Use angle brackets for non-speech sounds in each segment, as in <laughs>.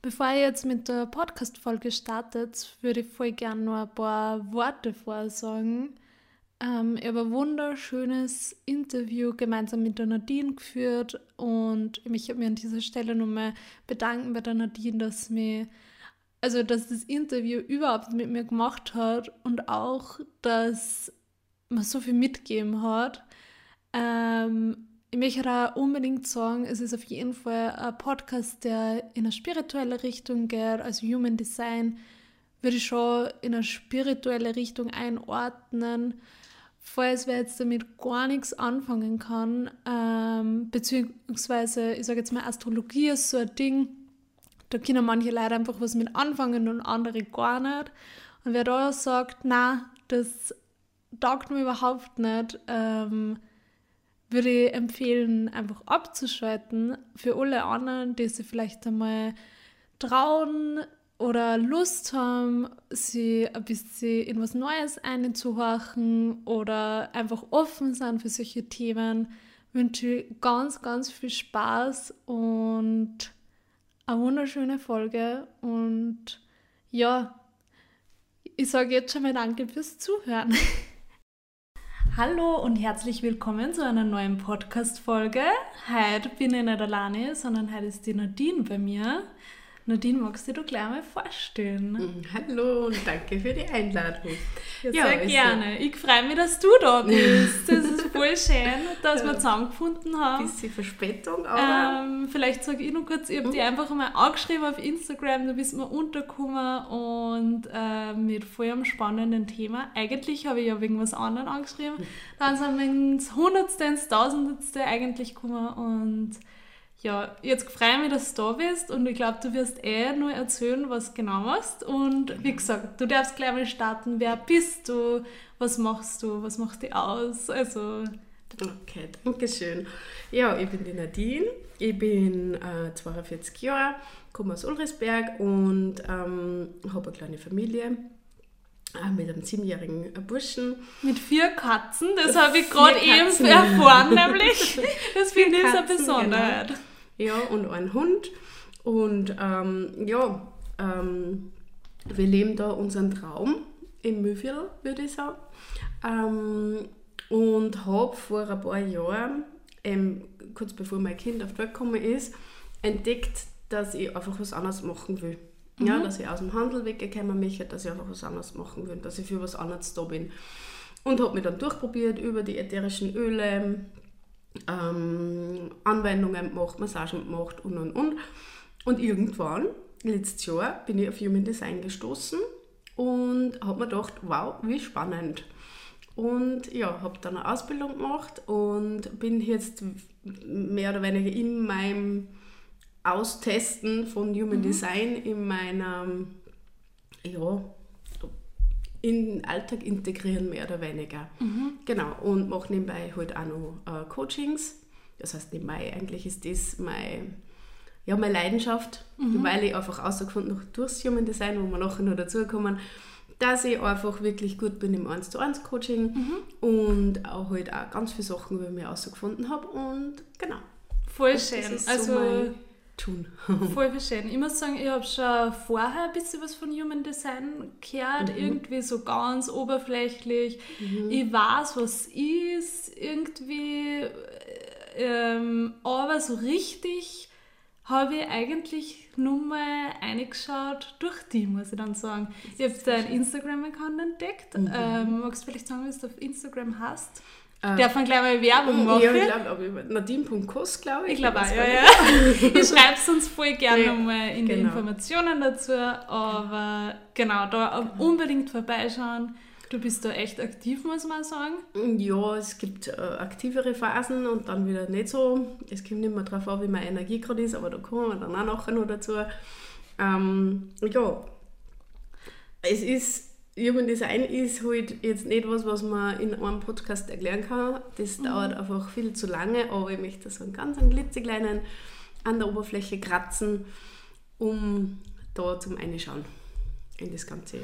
Bevor ich jetzt mit der Podcast-Folge startet, würde ich voll gerne noch ein paar Worte vorsagen. Ähm, ich habe ein wunderschönes Interview gemeinsam mit der Nadine geführt und ich möchte mich an dieser Stelle nochmal bedanken bei der Nadine, dass mir also dass das Interview überhaupt mit mir gemacht hat und auch, dass man so viel mitgegeben hat. Ähm, ich möchte auch unbedingt sagen, es ist auf jeden Fall ein Podcast, der in eine spirituelle Richtung geht. Also Human Design würde ich schon in eine spirituelle Richtung einordnen. Falls wer jetzt damit gar nichts anfangen kann, ähm, beziehungsweise ich sage jetzt mal, Astrologie ist so ein Ding, da können manche Leute einfach was mit anfangen und andere gar nicht. Und wer da sagt, na, das taugt mir überhaupt nicht, ähm, würde ich empfehlen, einfach abzuschalten. Für alle anderen, die sich vielleicht einmal trauen oder Lust haben, sie ein bisschen in was Neues einzuhorchen oder einfach offen sind für solche Themen, wünsche ich ganz, ganz viel Spaß und eine wunderschöne Folge. Und ja, ich sage jetzt schon mal Danke fürs Zuhören. <laughs> Hallo und herzlich willkommen zu einer neuen Podcast-Folge. Heute bin ich nicht alleine, sondern heute ist die Nadine bei mir. Nadine, magst du dir gleich mal vorstellen? Mm, hallo und danke für die Einladung. Ja, ja sehr gerne. Ich freue mich, dass du da bist. Das ist <laughs> voll schön, dass wir zusammengefunden haben. Ein bisschen Verspätung, aber... Ähm, vielleicht sage ich noch kurz, ich habe mhm. dich einfach mal angeschrieben auf Instagram, du bist mir untergekommen und äh, mit voll einem spannenden Thema. Eigentlich habe ich ja wegen was anderem angeschrieben. Dann sind wir ins Hundertste, ins Tausendste eigentlich gekommen und ja, jetzt freue ich mich, dass du da bist und ich glaube, du wirst eh nur erzählen, was genau machst. Und wie gesagt, du darfst gleich mal starten. Wer bist du? Was machst du? Was macht dich aus? Also. Okay, danke schön. Ja, ich bin die Nadine. Ich bin äh, 42 Jahre, komme aus Ulrisberg und ähm, habe eine kleine Familie mit einem siebenjährigen Burschen. Mit vier Katzen, das habe ich gerade eben erfahren, nämlich. Das finde ich eine Besonderheit. Genau. Ja, und ein Hund. Und ähm, ja, ähm, wir leben da unseren Traum im Mühlviertel, würde ich sagen. Ähm, und habe vor ein paar Jahren, ähm, kurz bevor mein Kind auf die Welt gekommen ist, entdeckt, dass ich einfach was anderes machen will. Mhm. Ja, dass ich aus dem Handel weggekommen möchte, dass ich einfach was anderes machen will, dass ich für was anderes da bin. Und habe mich dann durchprobiert über die ätherischen Öle, ähm, Anwendungen gemacht, Massagen gemacht und und und. Und irgendwann, letztes Jahr, bin ich auf Human Design gestoßen und habe mir gedacht, wow, wie spannend. Und ja, habe dann eine Ausbildung gemacht und bin jetzt mehr oder weniger in meinem Austesten von Human mhm. Design in meiner ja, in Alltag integrieren, mehr oder weniger. Mhm. Genau, und mache nebenbei halt auch noch äh, Coachings. Das heißt, nebenbei eigentlich ist das mein, ja, meine Leidenschaft, mhm. weil ich einfach herausgefunden habe, durchs Human Design, wo wir nachher noch dazukommen, dass ich einfach wirklich gut bin im 1 zu 1 Coaching mhm. und auch halt auch ganz viele Sachen über mich herausgefunden habe und genau. Voll schön. also so tun. <laughs> Voll verschieden. Ich muss sagen, ich habe schon vorher ein bisschen was von Human Design gehört, mhm. irgendwie so ganz oberflächlich. Mhm. Ich weiß, was ist, irgendwie, ähm, aber so richtig habe ich eigentlich nur mal eingeschaut durch die, muss ich dann sagen. Ich habe deinen Instagram-Account entdeckt. Mhm. Ähm, magst du vielleicht sagen, was du auf Instagram hast? Äh, Darf man gleich mal Werbung machen? Ja, ich glaube, nadine.kos, glaube ich. Ich glaube auch, ja, ja. ich schreibe es uns voll gerne ja, nochmal in genau. die Informationen dazu. Aber genau, da genau. unbedingt vorbeischauen. Du bist da echt aktiv, muss man sagen. Ja, es gibt äh, aktivere Phasen und dann wieder nicht so. Es kommt nicht mehr darauf an, wie meine Energie gerade ist, aber da kommen wir dann auch nachher noch dazu. Ähm, ja, es ist Human Design ist halt jetzt nicht was, was man in einem Podcast erklären kann. Das mhm. dauert einfach viel zu lange, aber ich möchte so einen ganz einen klitzekleinen an der Oberfläche kratzen, um da zum Einschauen in das ganze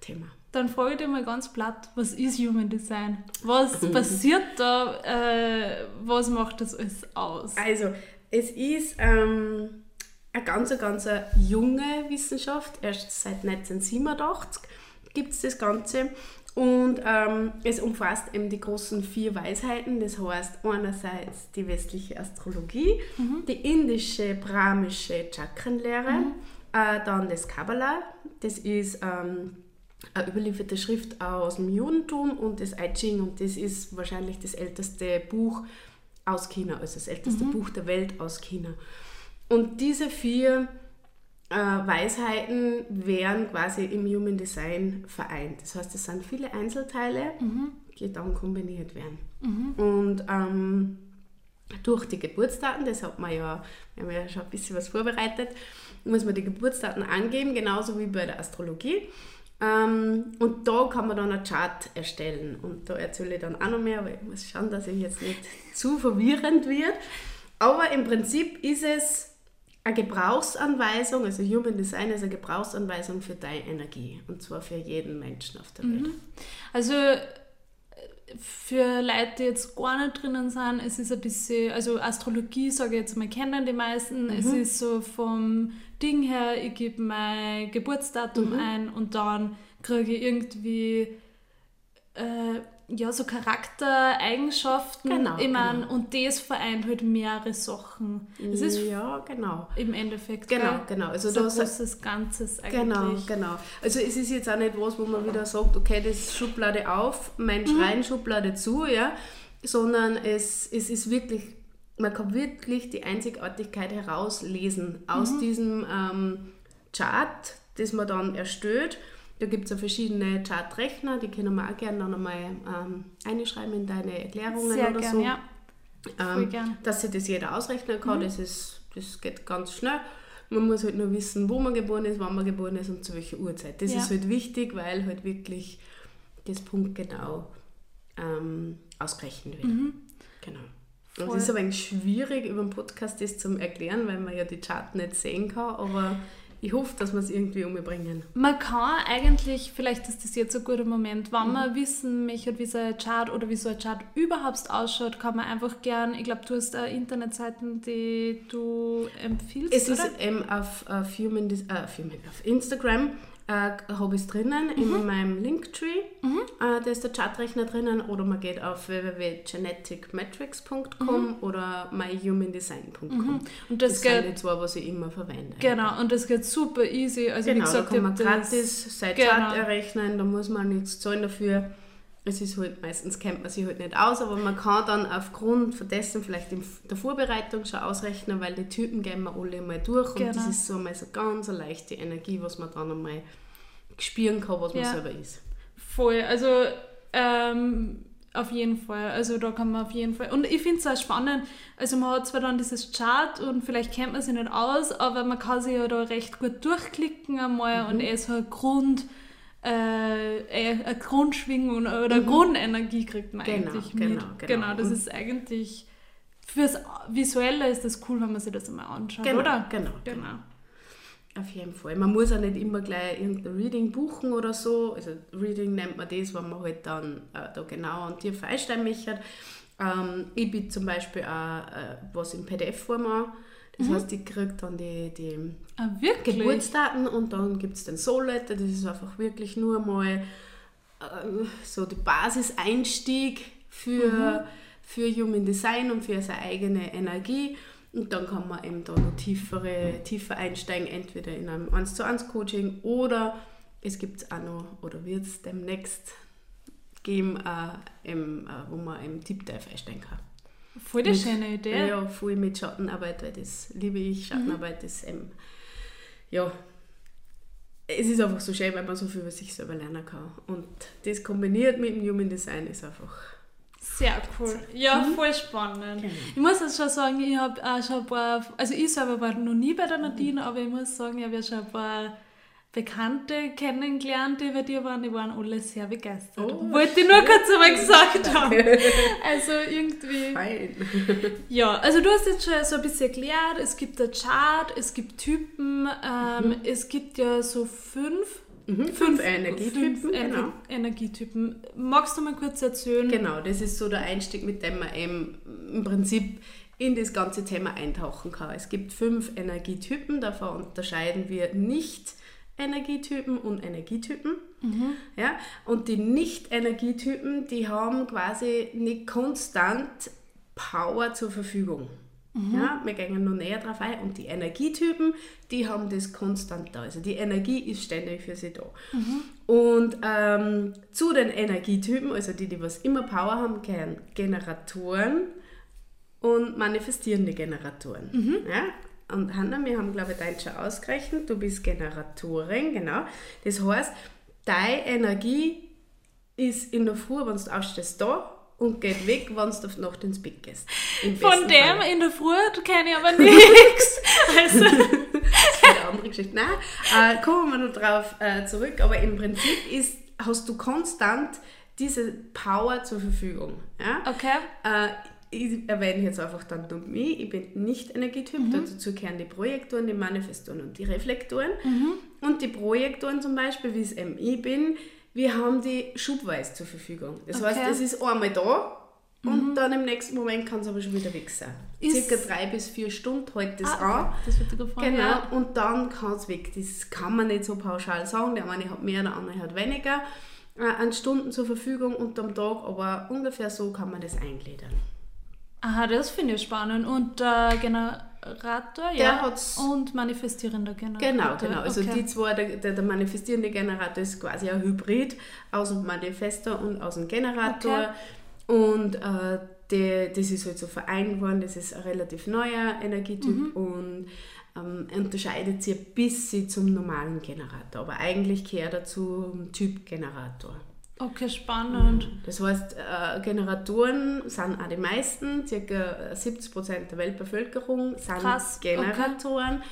Thema. Dann frage ich dich mal ganz platt, was ist Human Design? Was <laughs> passiert da? Äh, was macht das alles aus? Also, es ist ähm, eine ganz, ganz junge Wissenschaft. Erst seit 1987 gibt es das Ganze. Und ähm, es umfasst eben die großen vier Weisheiten. Das heißt einerseits die westliche Astrologie, mhm. die indische brahmische Chakrenlehre, mhm. äh, dann das Kabbalah. Das ist ähm, eine überlieferte Schrift aus dem Judentum und das I Ching. Und das ist wahrscheinlich das älteste Buch aus China, also das älteste mhm. Buch der Welt aus China. Und diese vier äh, Weisheiten werden quasi im Human Design vereint. Das heißt, es sind viele Einzelteile, mhm. die dann kombiniert werden. Mhm. Und ähm, durch die Geburtsdaten, das hat man ja, wir haben ja schon ein bisschen was vorbereitet, muss man die Geburtsdaten angeben, genauso wie bei der Astrologie. Ähm, und da kann man dann einen Chart erstellen. Und da erzähle ich dann auch noch mehr, aber ich muss schauen, dass ich jetzt nicht <laughs> zu verwirrend wird. Aber im Prinzip ist es eine Gebrauchsanweisung, also Human Design ist eine Gebrauchsanweisung für deine Energie und zwar für jeden Menschen auf der Welt. Mhm. Also für Leute, die jetzt gar nicht drinnen sind, es ist ein bisschen, also Astrologie sage ich jetzt mal, kennen die meisten. Mhm. Es ist so vom Ding her, ich gebe mein Geburtsdatum mhm. ein und dann kriege ich irgendwie äh, ja, so Charaktereigenschaften. Genau, ich mein, genau. Und das vereint halt mehrere Sachen. Es ist ja, genau. Im Endeffekt. Genau, gell? genau. Also so ein großes Ganzes eigentlich. Genau, genau. Also es ist jetzt auch nicht was, wo man wieder sagt, okay, das ist Schublade auf, mein mhm. Schrein Schublade zu, ja, sondern es, es ist wirklich, man kann wirklich die Einzigartigkeit herauslesen aus mhm. diesem ähm, Chart, das man dann erstellt da gibt es ja verschiedene Chartrechner, die können wir auch gerne noch einmal ähm, einschreiben in deine Erklärungen Sehr oder gern, so. Ja. Ähm, gern. Dass sich das jeder ausrechnen kann, mhm. das, ist, das geht ganz schnell. Man muss halt nur wissen, wo man geboren ist, wann man geboren ist und zu welcher Uhrzeit. Das ja. ist halt wichtig, weil halt wirklich das Punkt genau ähm, ausgerechnet wird. Mhm. Genau. Und es ist aber eigentlich schwierig, über den Podcast das zu erklären, weil man ja die Chart nicht sehen kann, aber ich hoffe, dass wir es irgendwie umbringen. Man kann eigentlich, vielleicht ist das jetzt ein guter Moment, wenn mhm. man wissen möchte, wie so ein Chart oder wie so ein Chart überhaupt ausschaut, kann man einfach gern, ich glaube, du hast da Internetseiten, die du empfiehlst, Es oder? ist ähm, auf, auf, Human, äh, Human, auf Instagram äh, habe ich es drinnen mhm. in meinem Linktree. Mhm. Äh, da ist der Chartrechner drinnen oder man geht auf www.geneticmetrics.com mhm. oder myhumandesign.com. Mhm. Und das, das geht, sind die zwei, was ich immer verwende. Genau, und das geht super easy. Also genau, wie gesagt, da kann man gratis sein genau. Chart errechnen, da muss man nichts zahlen dafür. Es ist halt, meistens kennt man sich halt nicht aus, aber man kann dann aufgrund von dessen vielleicht in der Vorbereitung schon ausrechnen, weil die Typen gehen wir alle mal durch genau. und das ist so mal so ganz eine leichte Energie, was man dann einmal spüren kann, was man ja. selber ist. Voll, also ähm, auf jeden Fall. Also da kann man auf jeden Fall. Und ich finde es auch spannend. Also man hat zwar dann dieses Chart und vielleicht kennt man sich nicht aus, aber man kann sich ja da recht gut durchklicken einmal mhm. und eh so ein Grund äh, äh, eine Grundschwingung oder mhm. Grundenergie kriegt man genau, eigentlich mit. Genau, genau. genau das ist eigentlich fürs Visuelle ist das cool, wenn man sich das einmal anschaut, genau, oder? Genau, genau. genau. Auf jeden Fall. Man muss auch nicht immer gleich irgendein Reading buchen oder so. Also Reading nennt man das, wenn man halt dann äh, da genau an tief einsteigen möchte. Ähm, ich biete zum Beispiel auch äh, was in PDF-Form an das mhm. heißt, ich kriege dann die, die ah, Geburtsdaten und dann gibt es den Soul Letter. Das ist einfach wirklich nur mal äh, so der Basiseinstieg für, mhm. für Human Design und für seine eigene Energie. Und dann kann man eben da noch tiefere, tiefer einsteigen, entweder in einem 1 zu 1 Coaching oder es gibt es auch noch, oder wird es demnächst geben, äh, im, äh, wo man im Deep Dive einsteigen kann. Voll die mit, schöne Idee. Ja, voll mit Schattenarbeit, weil das liebe ich. Schattenarbeit mhm. ist ähm, ja, es ist einfach so schön, weil man so viel über sich selber lernen kann. Und das kombiniert mit dem Human Design ist einfach sehr cool. Ja, mhm. voll spannend. Genau. Ich muss jetzt schon sagen, ich habe auch schon ein paar, also ich selber war noch nie bei der Nadine, mhm. aber ich muss sagen, ich habe ja schon ein paar Bekannte kennengelernt, die bei dir waren, die waren alle sehr begeistert. Oh, Wollte ich nur kurz einmal gesagt <laughs> haben. Also irgendwie. Fein. <laughs> Ja, also du hast jetzt schon so ein bisschen erklärt, es gibt ein Chart, es gibt Typen, ähm, mhm. es gibt ja so fünf. Mhm, fünf, fünf Energietypen. Fünf genau. Energietypen. Magst du mal kurz erzählen? Genau, das ist so der Einstieg, mit dem man eben im Prinzip in das ganze Thema eintauchen kann. Es gibt fünf Energietypen, davon unterscheiden wir nicht Energietypen und Energietypen. Mhm. Ja? Und die Nicht-Energietypen, die haben quasi nicht konstant Power zur Verfügung. Mhm. Ja, wir gehen noch näher drauf ein. Und die Energietypen, die haben das konstant da. Also die Energie ist ständig für sie da. Mhm. Und ähm, zu den Energietypen, also die, die was immer Power haben, gehören Generatoren und manifestierende Generatoren. Mhm. Ja? Und Hanna, wir haben, glaube ich, dein schon ausgerechnet. Du bist Generatorin, genau. Das heißt, deine Energie ist in der Früh, wenn du aufstehst, da und geht weg, wenn du auf Nacht ins Bett gehst. Von dem Fall. in der Früh kenne ich aber <laughs> nichts. Also. das ist eine andere Geschichte. Nein, äh, kommen wir noch drauf äh, zurück. Aber im Prinzip ist, hast du konstant diese Power zur Verfügung. Ja? Okay. Äh, ich erwähne jetzt einfach dann nur mich. Ich bin nicht Energietyp. Mhm. Dazu gehören die Projektoren, die Manifestoren und die Reflektoren. Mhm. Und die Projektoren zum Beispiel, wie es ich bin, wir haben die schubweise zur Verfügung. Das okay. heißt, es ist einmal da und mhm. dann im nächsten Moment kann es aber schon wieder weg sein. Ist Circa drei bis vier Stunden hält das ah, an. Das wird gefallen, genau, ja. und dann kann es weg. Das kann man nicht so pauschal sagen. Der eine hat mehr, der andere hat weniger äh, an Stunden zur Verfügung unterm Tag, aber ungefähr so kann man das eingliedern. Aha, das finde ich spannend. Und der Generator, der ja. Hat's und manifestierender Generator. Genau, genau. Also okay. die zwei, der, der, manifestierende Generator ist quasi ein Hybrid aus dem Manifestor und aus dem Generator. Okay. Und äh, der, das ist halt so vereint worden, das ist ein relativ neuer Energietyp mhm. und ähm, unterscheidet sich ein bisschen zum normalen Generator. Aber eigentlich gehört er zum Typ Generator. Okay, spannend. Das heißt, äh, Generatoren sind auch die meisten, ca. 70% der Weltbevölkerung sind Krass, Generatoren. Okay.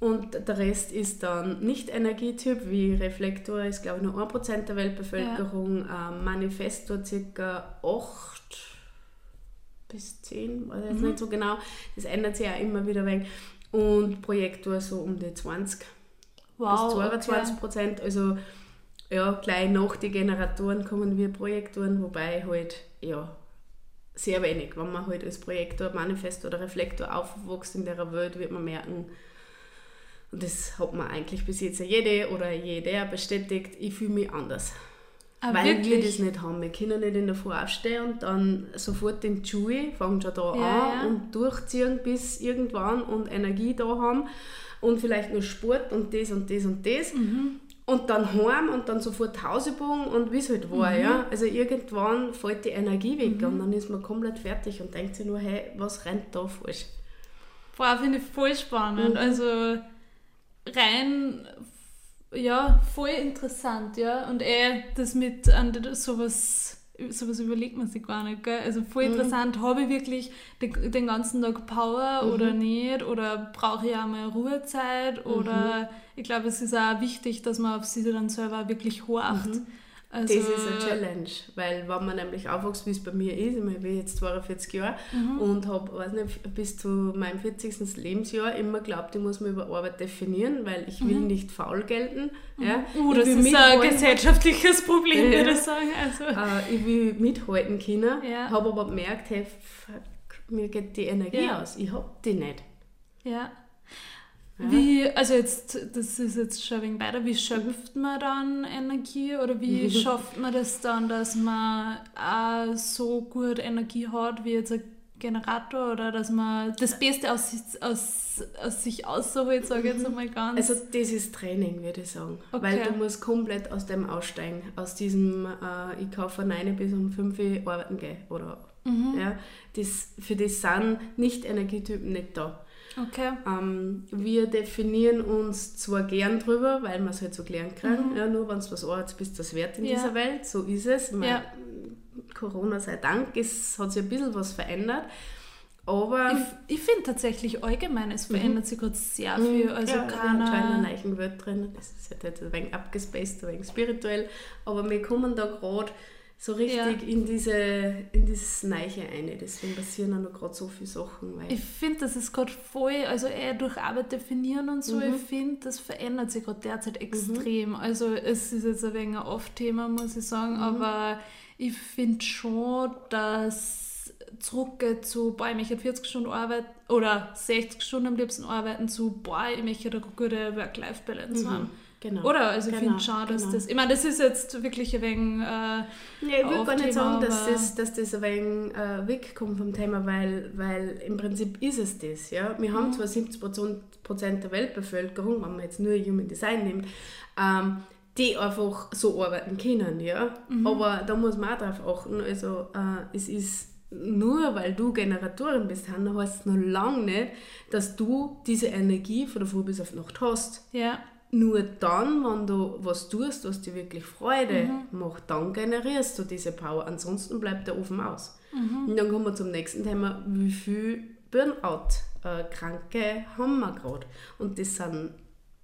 Und der Rest ist dann nicht Energietyp, wie Reflektor ist, glaube ich, nur 1% der Weltbevölkerung, ja. ähm, Manifestor ca. 8 bis 10, weiß ich jetzt mhm. nicht so genau. Das ändert sich auch immer wieder weg. Und Projektor so um die 20 wow, bis 22 Okay. Also ja, gleich nach den Generatoren kommen wir Projektoren, wobei halt, ja, sehr wenig. Wenn man halt als Projektor, Manifest oder Reflektor aufwächst in der Welt, wird man merken, und das hat man eigentlich bis jetzt jede oder jeder bestätigt, ich fühle mich anders. Ah, weil wirklich? wir das nicht haben. Wir können nicht in der Früh aufstehen und dann sofort die Schule, fangen schon da ja, an ja. und durchziehen bis irgendwann und Energie da haben und vielleicht nur Sport und das und das und das. Mhm und dann heim und dann sofort Hausübung und wie es halt war, mhm. ja. Also irgendwann fällt die Energie weg mhm. und dann ist man komplett fertig und denkt sich nur, hey, was rennt da falsch? Boah, finde ich voll spannend. Mhm. Also rein, ja, voll interessant, ja. Und eh das mit an sowas sowas überlegt man sich gar nicht. Gell? Also voll mhm. interessant, habe ich wirklich den, den, ganzen Tag Power mhm. oder nicht? Oder brauche ich auch mal Ruhezeit? Mhm. Oder ich glaube, es ist auch wichtig, dass man auf sich dann selber wirklich horcht. Also, das ist eine Challenge, weil wenn man nämlich aufwächst, wie es bei mir ist, ich bin jetzt 42 Jahre mhm. und habe, bis zu meinem 40. Lebensjahr immer geglaubt, ich muss mich über Arbeit definieren, weil ich will mhm. nicht faul gelten. Mhm. Ja. Uh, das ist ein gesellschaftliches Problem, ja. würde ich sagen. Also. Äh, ich will mithalten können, ja. habe aber gemerkt, hey, fuck, mir geht die Energie ja. aus, ich habe die nicht. Ja. Wie, also jetzt, das ist jetzt schon wenig weiter, wie schöpft man dann Energie oder wie mhm. schafft man das dann, dass man auch so gut Energie hat wie jetzt ein Generator oder dass man das Beste aus, aus, aus sich ausholt, sage ich jetzt mhm. einmal ganz. Also das ist Training, würde ich sagen. Okay. Weil du musst komplett aus dem aussteigen, aus diesem äh, ich kaufe von 9 bis um 5 Uhr arbeiten gehen oder mhm. ja, das, für das sind nicht Energietypen nicht da. Okay. Ähm, wir definieren uns zwar gern drüber, weil wir es halt so gelernt kriegen, mhm. ja, nur wenn es was Arzt bist, das wert in ja. dieser Welt, so ist es. Man, ja. Corona sei Dank, es hat sich ein bisschen was verändert. Aber ich, ich finde tatsächlich allgemein, es verändert mhm. sich gerade sehr viel. Mhm. Also ja, keiner... in einer neuen Welt drin. Das ist halt ein wenig abgespaced, ein wenig spirituell. Aber wir kommen da gerade so richtig ja. in, diese, in dieses Neiche ein. Deswegen passieren auch noch gerade so viele Sachen. Weil ich finde, das ist gerade voll, also eher durch Arbeit definieren und so, mhm. ich finde, das verändert sich gerade derzeit mhm. extrem. Mhm. Also es ist jetzt ein wenig ein Off-Thema, muss ich sagen, mhm. aber ich finde schon, dass zurückgeht zu, boah, ich möchte 40 Stunden arbeiten oder 60 Stunden am liebsten arbeiten zu, boah, ich möchte eine gute Work-Life-Balance mhm. haben. Genau. Oder? Also ich genau, finde schon, dass genau. das. Ich meine, das ist jetzt wirklich ein wenig. Äh, nee, ich würde gar nicht sagen, dass das, dass das ein wenig äh, wegkommt vom Thema, weil, weil im Prinzip ist es das. Ja? Wir haben mhm. zwar 70 Prozent der Weltbevölkerung, wenn man jetzt nur Human Design nimmt, ähm, die einfach so arbeiten können. Ja? Mhm. Aber da muss man auch darauf achten. Also äh, es ist nur weil du Generatorin bist, Hanna, heißt es noch lange nicht, dass du diese Energie von der Früh bis auf Nacht hast. Ja nur dann, wenn du was tust, was dir wirklich Freude mhm. macht, dann generierst du diese Power. Ansonsten bleibt der Ofen aus. Mhm. Und dann kommen wir zum nächsten Thema, wie viel Burnout-Kranke äh, haben wir gerade? Und das sind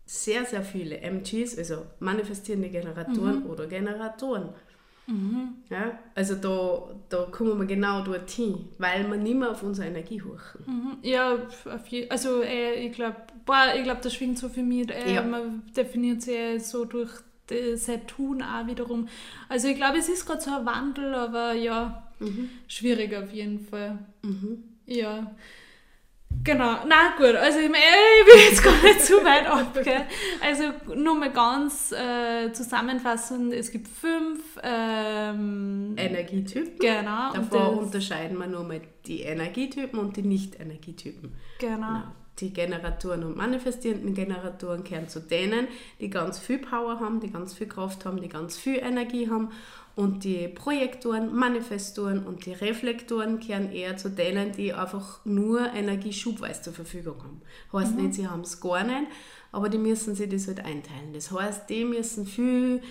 sehr, sehr viele MGs, also manifestierende Generatoren mhm. oder Generatoren. Mhm. Ja, also da, da kommen wir genau dorthin, weil wir nicht mehr auf unsere Energie horchen. Mhm. Ja, also äh, ich glaube, ich glaube, das schwingt so für mich. Äh, ja. Man definiert sich so durch sein Tun auch wiederum. Also ich glaube, es ist gerade so ein Wandel, aber ja, mhm. schwierig auf jeden Fall. Mhm. Ja. Genau, na gut, also ich, meine, ich will jetzt gar nicht zu weit ab. Gell? <laughs> Also nur mal ganz äh, zusammenfassend, es gibt fünf ähm, Energietypen. Genau. Davor unterscheiden wir nur mal die Energietypen und die Nicht-Energietypen. Genau. genau. Die Generatoren und manifestierenden Generatoren gehören zu denen, die ganz viel Power haben, die ganz viel Kraft haben, die ganz viel Energie haben und die Projektoren, Manifestoren und die Reflektoren kehren eher zu denen, die einfach nur Energieschubweise zur Verfügung haben. Heißt mhm. nicht, sie haben es gar nicht, aber die müssen sich das halt einteilen. Das heißt, die müssen viel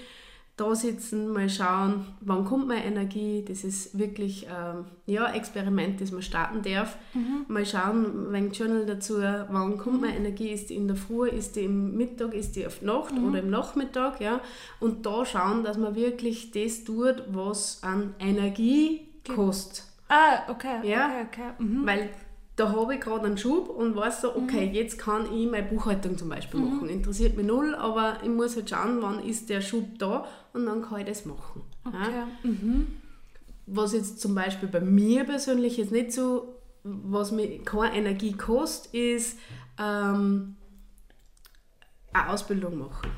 da sitzen, mal schauen, wann kommt meine Energie. Das ist wirklich ähm, ja, ein Experiment, das man starten darf. Mhm. Mal schauen, wenn Journal dazu, wann kommt meine Energie, ist die in der Früh, ist die im Mittag, ist die auf Nacht mhm. oder im Nachmittag. Ja? Und da schauen, dass man wirklich das tut, was an Energie kostet. Ah, okay. Ja? okay, okay. Mhm. Weil da habe ich gerade einen Schub und weiß so, okay, mhm. jetzt kann ich meine Buchhaltung zum Beispiel mhm. machen. Interessiert mich null, aber ich muss halt schauen, wann ist der Schub da und dann kann ich das machen. Okay. Ja? Mhm. Was jetzt zum Beispiel bei mir persönlich jetzt nicht so, was mir keine Energie kostet, ist ähm, eine Ausbildung machen.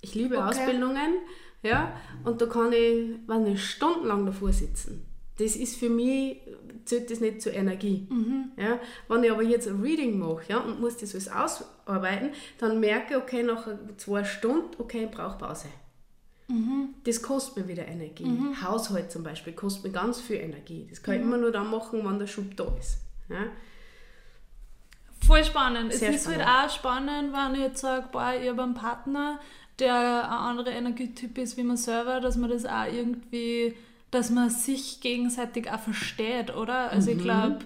Ich liebe okay. Ausbildungen, ja, und da kann ich, wenn ich stundenlang davor sitzen. Das ist für mich zählt das nicht zur Energie. Mhm. Ja? Wenn ich aber jetzt ein Reading mache ja, und muss das alles ausarbeiten, dann merke ich, okay, nach zwei Stunden, okay, ich brauche Pause. Mhm. Das kostet mir wieder Energie. Mhm. Haushalt zum Beispiel kostet mir ganz viel Energie. Das kann ich mhm. immer nur dann machen, wenn der Schub da ist. Ja? Voll spannend. Sehr es ist halt spannend. halt auch spannend, wenn ich jetzt sage, boah, ich habe einen Partner, der ein anderer Energietyp ist wie man selber, dass man das auch irgendwie dass man sich gegenseitig auch versteht, oder? Also mhm. ich glaube,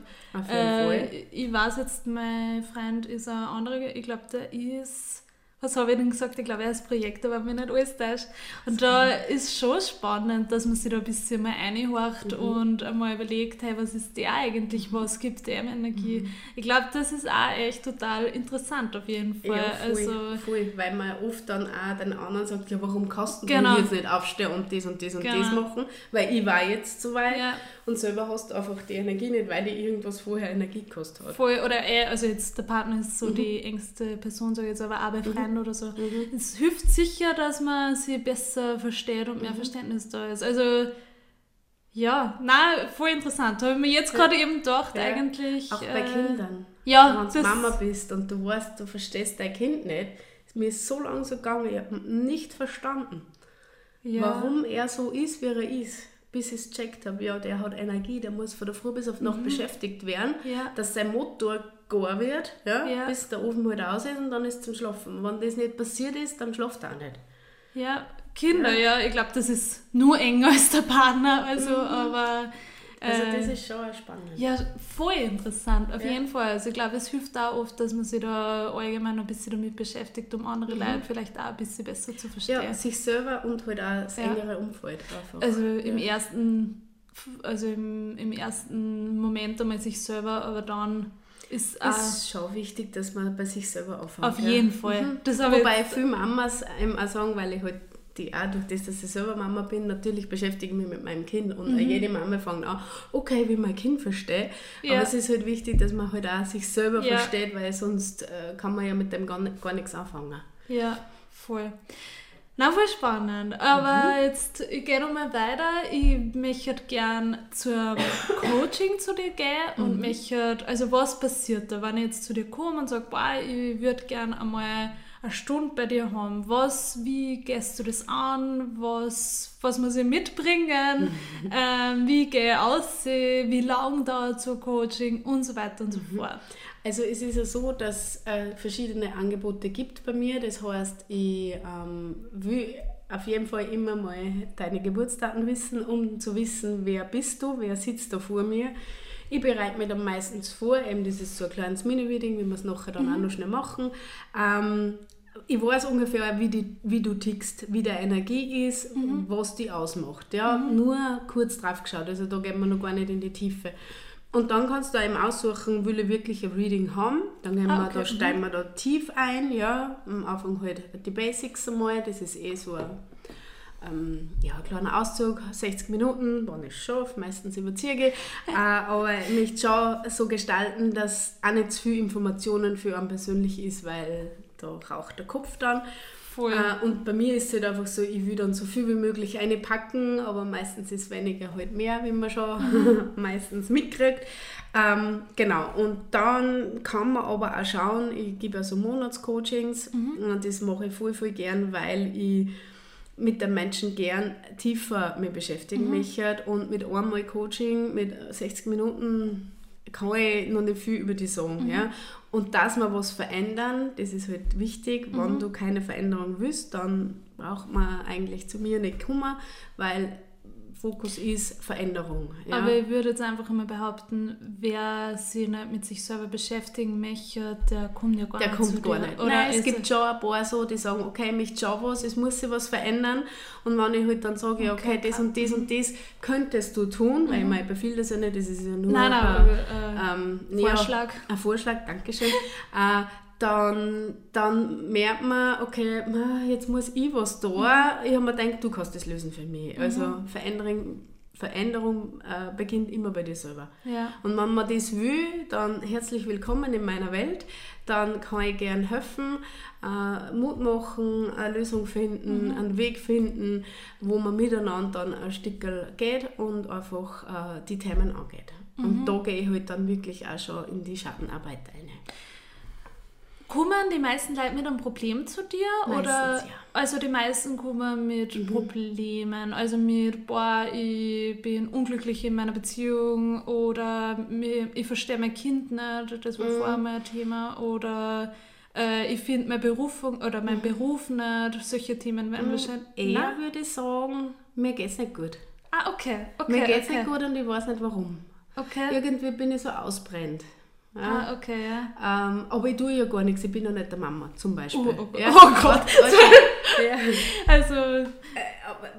äh, ich weiß jetzt, mein Freund ist ein anderer, ich glaube, der ist was habe ich denn gesagt? Ich glaube, er ist Projekt, aber mir nicht alles täuscht. Und da ist schon spannend, dass man sich da ein bisschen mal reinhorcht mhm. und einmal überlegt, hey, was ist der eigentlich, was gibt der Energie? Mhm. Ich glaube, das ist auch echt total interessant auf jeden Fall. Ja, voll, also, voll, weil man oft dann auch den anderen sagt, ja, warum kannst du genau. jetzt nicht aufstehen und das und das und genau. das machen? Weil ich war jetzt so weit. Ja und selber hast du einfach die Energie nicht, weil die irgendwas vorher Energie gekostet hat. Voll, oder er, also jetzt der Partner ist so mhm. die engste Person, sage ich jetzt, aber auch bei mhm. Freunden mhm. oder so. Mhm. Es hilft sicher, dass man sie besser versteht und mehr mhm. Verständnis da ist. Also ja, na voll interessant. Habe ich mir jetzt gerade eben gedacht, ja. eigentlich. Auch bei äh, Kindern. Ja, Wenn du Mama bist und du weißt, du verstehst dein Kind nicht. Mir ist so lange so gegangen, ich habe nicht verstanden, ja. warum er so ist, wie er ist bis ich es gecheckt habe, ja, der hat Energie, der muss von der Früh bis auf Nacht mhm. beschäftigt werden, ja. dass sein Motor gar wird, ja, ja, bis der Ofen halt aus ist und dann ist zum Schlafen. Wenn das nicht passiert ist, dann schlaft er auch nicht. Ja, Kinder, ja, ja ich glaube, das ist nur enger <laughs> als der Partner, also, mhm. aber also das äh, ist schon spannend. Ja, voll interessant, auf ja. jeden Fall. Also ich glaube, es hilft auch oft, dass man sich da allgemein ein bisschen damit beschäftigt, um andere mhm. Leute vielleicht auch ein bisschen besser zu verstehen. Ja, sich selber und halt auch das ja. engere Umfeld einfach. Also im ja. ersten also im, im ersten Moment einmal sich selber, aber dann ist auch ist schon wichtig, dass man bei sich selber aufhört. Auf jeden Fall. Mhm. Wobei viele Mamas auch sagen, weil ich halt die auch durch das, dass ich selber Mama bin, natürlich beschäftige ich mich mit meinem Kind und mhm. jede Mama fängt an, okay, wie mein Kind verstehe. Ja. Aber es ist halt wichtig, dass man halt auch sich selber ja. versteht, weil sonst äh, kann man ja mit dem gar, gar nichts anfangen. Ja, voll. Na, voll spannend. Aber mhm. jetzt, ich gehe nochmal weiter. Ich möchte gern zum <coughs> Coaching zu dir gehen und mhm. möchte, also was passiert da, wenn ich jetzt zu dir komme und sage, boah, ich würde gern einmal eine Stunde bei dir haben. Was, wie gehst du das an? Was, was muss ich mitbringen? Mhm. Ähm, wie gehe ich aussehen? Wie lange dauert so Coaching? Und so weiter und so mhm. fort. Also es ist ja so, dass es äh, verschiedene Angebote gibt bei mir. Das heißt, ich ähm, will auf jeden Fall immer mal deine Geburtsdaten wissen, um zu wissen, wer bist du, wer sitzt da vor mir. Ich bereite mich dann meistens vor, eben das ist so ein kleines Mini-Reading, wie wir es nachher dann mhm. auch noch schnell machen. Ähm, ich weiß ungefähr, wie, die, wie du tickst, wie deine Energie ist, mhm. was die ausmacht. Ja? Mhm. Nur kurz drauf geschaut, also da gehen wir noch gar nicht in die Tiefe. Und dann kannst du eben aussuchen, will ich wirklich ein Reading haben. Dann gehen ah, okay. wir, da steigen wir da tief ein. Ja. Am Anfang halt die Basics einmal. Das ist eh so ein ähm, ja, kleiner Auszug, 60 Minuten, wann ich schaffe, meistens überziehe ich. Äh, aber ich möchte schon so gestalten, dass auch nicht zu viele Informationen für einen persönlich ist, weil da raucht der Kopf dann. Äh, und bei mir ist es halt einfach so, ich will dann so viel wie möglich einpacken, aber meistens ist weniger halt mehr, wie man schon <laughs> meistens mitkriegt. Ähm, genau, und dann kann man aber auch schauen, ich gebe also Monatscoachings mhm. und das mache ich voll, voll gern, weil ich mit den Menschen gern tiefer mich beschäftigen mhm. möchte und mit einmal Coaching, mit 60 Minuten kann ich noch nicht viel über die sagen. Mhm. Ja? Und dass wir was verändern, das ist halt wichtig. Mhm. Wenn du keine Veränderung willst, dann braucht man eigentlich zu mir nicht kommen, weil Fokus ist Veränderung. Ja. Aber ich würde jetzt einfach immer behaupten, wer sich nicht mit sich selber beschäftigen möchte, der kommt ja gar der nicht. Der kommt gar dir. nicht. Oder Nein, es gibt schon ein paar so, die sagen, okay, ich möchte schon was, es muss sich was verändern. Und wenn ich halt dann sage, okay, okay das und das und das könntest du tun, mhm. weil ich meine, befiehlt das ja nicht, das ist ja nur nein, nein, ein, äh, ähm, Vorschlag. Ja, ein Vorschlag, Dankeschön. <laughs> äh, dann, dann merkt man, okay, jetzt muss ich was da. Mhm. Ich habe mir gedacht, du kannst das lösen für mich. Also mhm. Veränderung, Veränderung äh, beginnt immer bei dir selber. Ja. Und wenn man das will, dann herzlich willkommen in meiner Welt. Dann kann ich gern helfen, äh, Mut machen, eine Lösung finden, mhm. einen Weg finden, wo man miteinander dann ein Stück geht und einfach äh, die Themen angeht. Und mhm. da gehe ich halt dann wirklich auch schon in die Schattenarbeit. Kommen die meisten Leute mit einem Problem zu dir? Meistens, oder? Ja. Also die meisten kommen mit mhm. Problemen, also mit, boah, ich bin unglücklich in meiner Beziehung oder ich verstehe mein Kind nicht, das war mhm. vorher mein Thema, oder äh, ich finde meine Berufung oder mein mhm. Beruf nicht, solche Themen werden mhm. wahrscheinlich... Eher würde ich sagen, mir geht es nicht gut. Ah, okay. okay mir geht es okay. nicht gut und ich weiß nicht warum. Okay. Irgendwie bin ich so ausbrennt. Ja. Ah, okay, ja. Ähm, aber ich tue ja gar nichts, ich bin noch nicht der Mama, zum Beispiel. Oh, oh, ja. oh Gott! <laughs> ja. Also... Äh,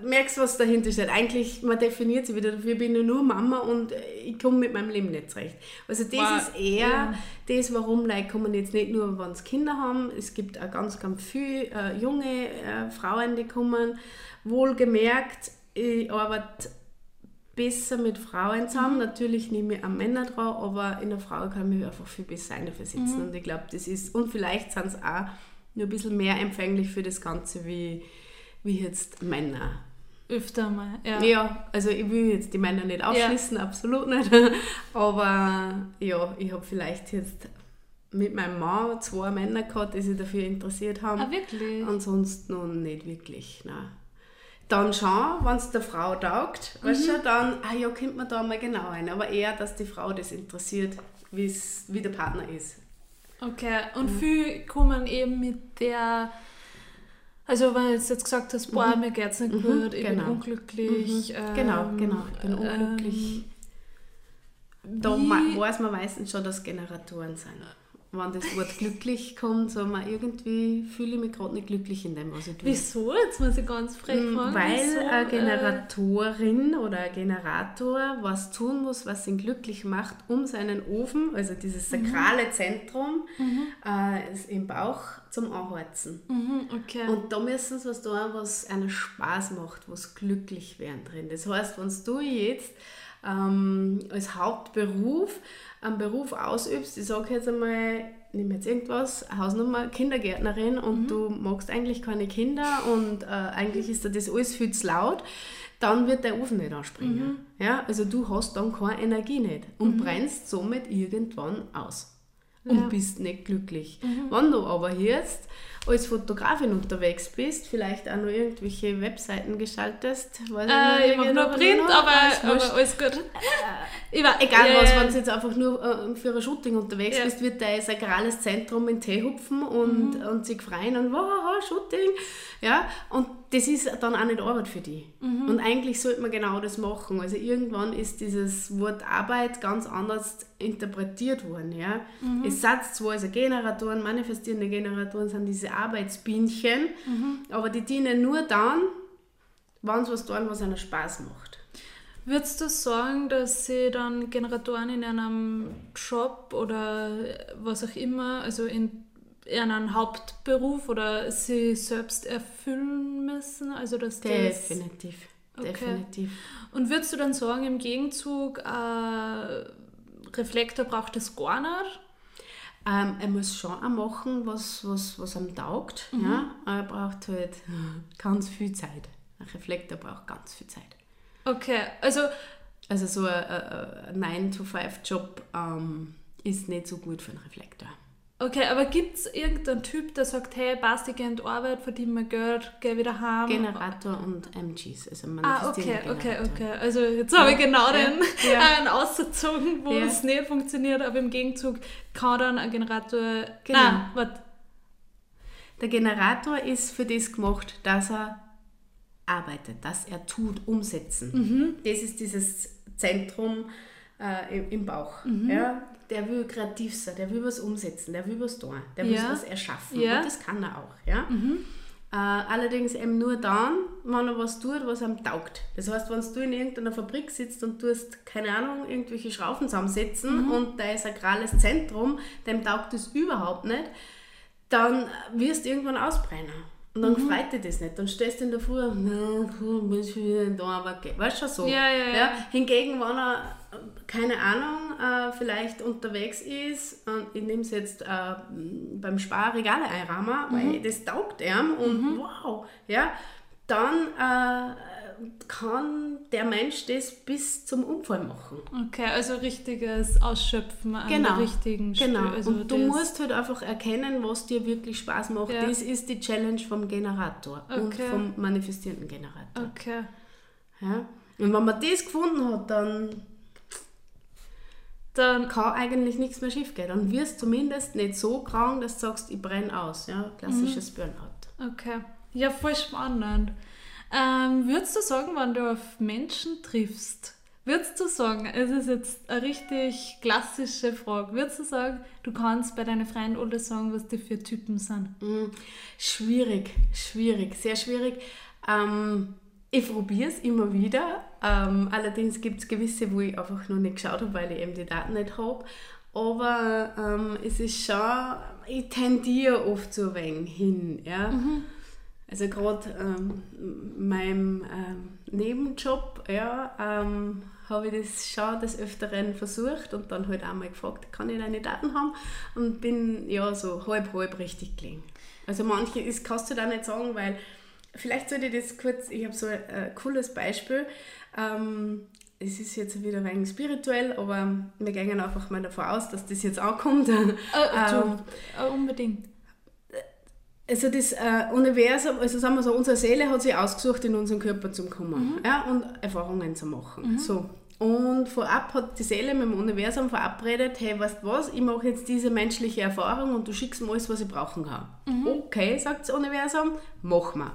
merkst, was dahinter steht. Eigentlich, man definiert sich wieder dafür, ich bin ja nur Mama und ich komme mit meinem Leben nicht zurecht. Also das wow. ist eher ja. das, warum Leute kommen jetzt nicht nur, wenn sie Kinder haben. Es gibt auch ganz, ganz viele äh, junge äh, Frauen, die kommen. Wohlgemerkt, ich arbeite besser mit Frauen zusammen. Mhm. Natürlich nehme ich auch Männer dran, aber in der Frau kann ich mich einfach viel besser einversetzen. Mhm. Und ich glaube, das ist, und vielleicht sind es auch nur ein bisschen mehr empfänglich für das Ganze wie, wie jetzt Männer. Öfter mal, ja. Ja, also ich will jetzt die Männer nicht ausschließen, ja. absolut nicht. <laughs> Aber ja, ich habe vielleicht jetzt mit meinem Mann zwei Männer gehabt, die sich dafür interessiert haben. Ah, wirklich? Ansonsten noch nicht wirklich, nein dann schon, wenn es der Frau taugt, mhm. weißt du, dann, ah ja, kommt man da mal genau ein. Aber eher, dass die Frau das interessiert, wie der Partner ist. Okay, und mhm. viele kommen eben mit der, also wenn du jetzt gesagt hast, boah, mhm. mir geht es nicht mhm, gut, ich genau. bin unglücklich. Mhm. genau, ähm, genau, ich bin unglücklich. Ähm, da weiß man meistens schon, dass Generatoren sind. Wenn das Wort <laughs> glücklich kommt, so man irgendwie fühle ich mich gerade nicht glücklich in dem, was ich tue. Wieso? Jetzt muss ich ganz frech Mm, fragen. Weil Wieso, eine äh, Generatorin oder ein Generator was tun muss, was ihn glücklich macht, um seinen Ofen, also dieses sakrale Zentrum äh, ist im Bauch zum Anheizen. Mhm, okay. Und da müssen sie was tun, was einen Spaß macht, was glücklich werden drin. Das heißt, wenn du jetzt ähm, als Hauptberuf einen Beruf ausübst, ich sage jetzt einmal, nimm jetzt irgendwas, Hausnummer Kindergärtnerin und du magst eigentlich keine Kinder und äh, eigentlich ist dir das alles viel zu laut, dann wird der Ofen nicht anspringen. Ja? Also du hast dann keine Energie nicht und brennst somit irgendwann aus und Ja. bist nicht glücklich. Wenn du aber jetzt als Fotografin unterwegs bist, vielleicht auch noch irgendwelche Webseiten gestaltest, weiß äh, ich mache nur Print, noch, aber, aber alles gut. Ich war, Egal äh, was, wenn du jetzt einfach nur äh, für ein Shooting unterwegs Ja. bist, wird dein sakrales Zentrum in Tee hupfen und, Mhm. und sich freuen und wow, Shooting. Ja, und das ist dann auch nicht Arbeit für die. Mhm. Und eigentlich sollte man genau das machen. Also irgendwann ist dieses Wort Arbeit ganz anders interpretiert worden. Ja? Mhm. Es sind zwar also Generatoren, manifestierende Generatoren sind diese Arbeitsbienchen, Mhm. aber die dienen nur dann, wenn sie was tun, was ihnen Spaß macht. Würdest du sagen, dass sie dann Generatoren in einem Job oder was auch immer, also in, in einem Hauptberuf oder sie selbst erfüllen müssen? Also dass das Definitiv. Okay. Definitiv. Und würdest du dann sagen, im Gegenzug, äh, Reflektor braucht es gar nicht? Ähm, er muss schon auch machen, was, was, was ihm taugt. Ja? Aber er braucht halt <laughs> ganz viel Zeit. Ein Reflektor braucht ganz viel Zeit. Okay, also Also so ein, ein, ein 9-to-5-Job ähm, ist nicht so gut für einen Reflektor. Okay, aber gibt es irgendeinen Typ, der sagt, hey, passt, ich gehe in die Arbeit, verdiene mir Geld, gehe wieder heim? Generator und MGs, also Ah, okay, okay, okay. Also jetzt habe ich genau Ja, den ja. <laughs> einen ausgezogen, wo Ja. es nicht funktioniert, aber im Gegenzug kann dann ein Generator... Genau. Nein, warte. Der Generator ist für das gemacht, dass er arbeitet, dass er tut, umsetzen. Mhm. Das ist dieses Zentrum äh, im, im Bauch. Mhm. Ja? Der will kreativ sein, der will was umsetzen, der will was tun, der will Ja. was erschaffen. Ja. Mhm. Und das kann er auch. Ja? Äh, allerdings eben nur dann, wenn er was tut, was ihm taugt. Das heißt, wenn du in irgendeiner Fabrik sitzt und tust, keine Ahnung, irgendwelche Schrauben zusammensetzen Mhm. und dein sakrales Zentrum, dem taugt das überhaupt nicht, dann wirst du irgendwann ausbrennen. Und dann Mhm. freut dich das nicht. Dann stehst du in der Früh, na, ich wieder da, aber geht. Weißt du schon so. Ja, ja, ja. Hingegen, wenn er, keine Ahnung, äh, vielleicht unterwegs ist, und ich nehme es jetzt äh, beim Spar Regale einrahmen, Mhm. weil das taugt ihm und wow, ja, dann äh, kann der Mensch das bis zum Unfall machen. Okay, also richtiges Ausschöpfen an Genau, der richtigen. Genau. Also und du musst halt einfach erkennen, was dir wirklich Spaß macht. Ja. Das ist die Challenge vom Generator und Okay. vom manifestierenden Generator. Okay. Ja? Und wenn man das gefunden hat, dann Dann kann eigentlich nichts mehr schief gehen. Dann wirst du zumindest nicht so krank, dass du sagst, ich brenne aus. Ja? Klassisches Mhm. Burnout. Okay. Ja, voll spannend. Ähm, würdest du sagen, wenn du auf Menschen triffst, würdest du sagen, es ist jetzt eine richtig klassische Frage, würdest du sagen, du kannst bei deinen Freunden alle sagen, was die für Typen sind? Mm, Schwierig, schwierig, sehr schwierig. Ähm, ich probiere es immer wieder. Ähm, allerdings gibt es gewisse, wo ich einfach noch nicht geschaut habe, weil ich eben die Daten nicht habe. Aber ähm, es ist schon, ich tendiere oft so ein wenig hin. Ja? Also gerade ähm, meinem ähm, Nebenjob ja, ähm, habe ich das schon des Öfteren versucht und dann halt einmal gefragt, kann ich deine Daten haben? Und bin ja so halb, halb richtig gelegen. Also manche, das kannst du da nicht sagen, weil vielleicht sollte ich das kurz, ich habe so ein äh, cooles Beispiel. Ähm, es ist jetzt wieder ein wenig spirituell, aber wir gehen einfach mal davon aus, dass das jetzt ankommt. Äh, <laughs> Ähm, du, äh, unbedingt. also das äh, Universum, also sagen wir so, unsere Seele hat sich ausgesucht, in unseren Körper zu kommen ja, und Erfahrungen zu machen. So. Und vorab hat die Seele mit dem Universum verabredet, hey, weißt du was, ich mache jetzt diese menschliche Erfahrung und du schickst mir alles, was ich brauchen kann. Okay, sagt das Universum, mach mal.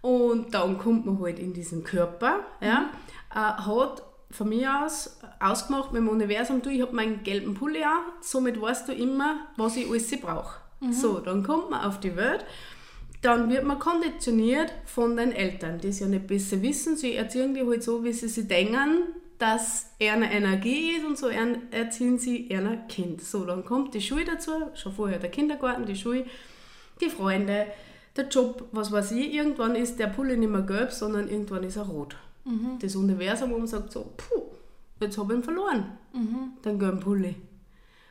Und dann kommt man halt in diesen Körper, ja, äh, hat von mir aus ausgemacht mit dem Universum, du, ich habe meinen gelben Pulli an, somit weißt du immer, was ich alles brauche. Mhm. So, dann kommt man auf die Welt, dann wird man konditioniert von den Eltern, die es ja nicht besser wissen. Sie erziehen die halt so, wie sie sich denken, dass er eine Energie ist und so erziehen sie ein Kind. So, dann kommt die Schule dazu, schon vorher der Kindergarten, die Schule, die Freunde, der Job, was weiß ich, irgendwann ist der Pulli nicht mehr gelb, sondern irgendwann ist er rot. Mhm. Das Universum und sagt so, puh, jetzt habe ich ihn verloren, mhm. den gelben Pulli.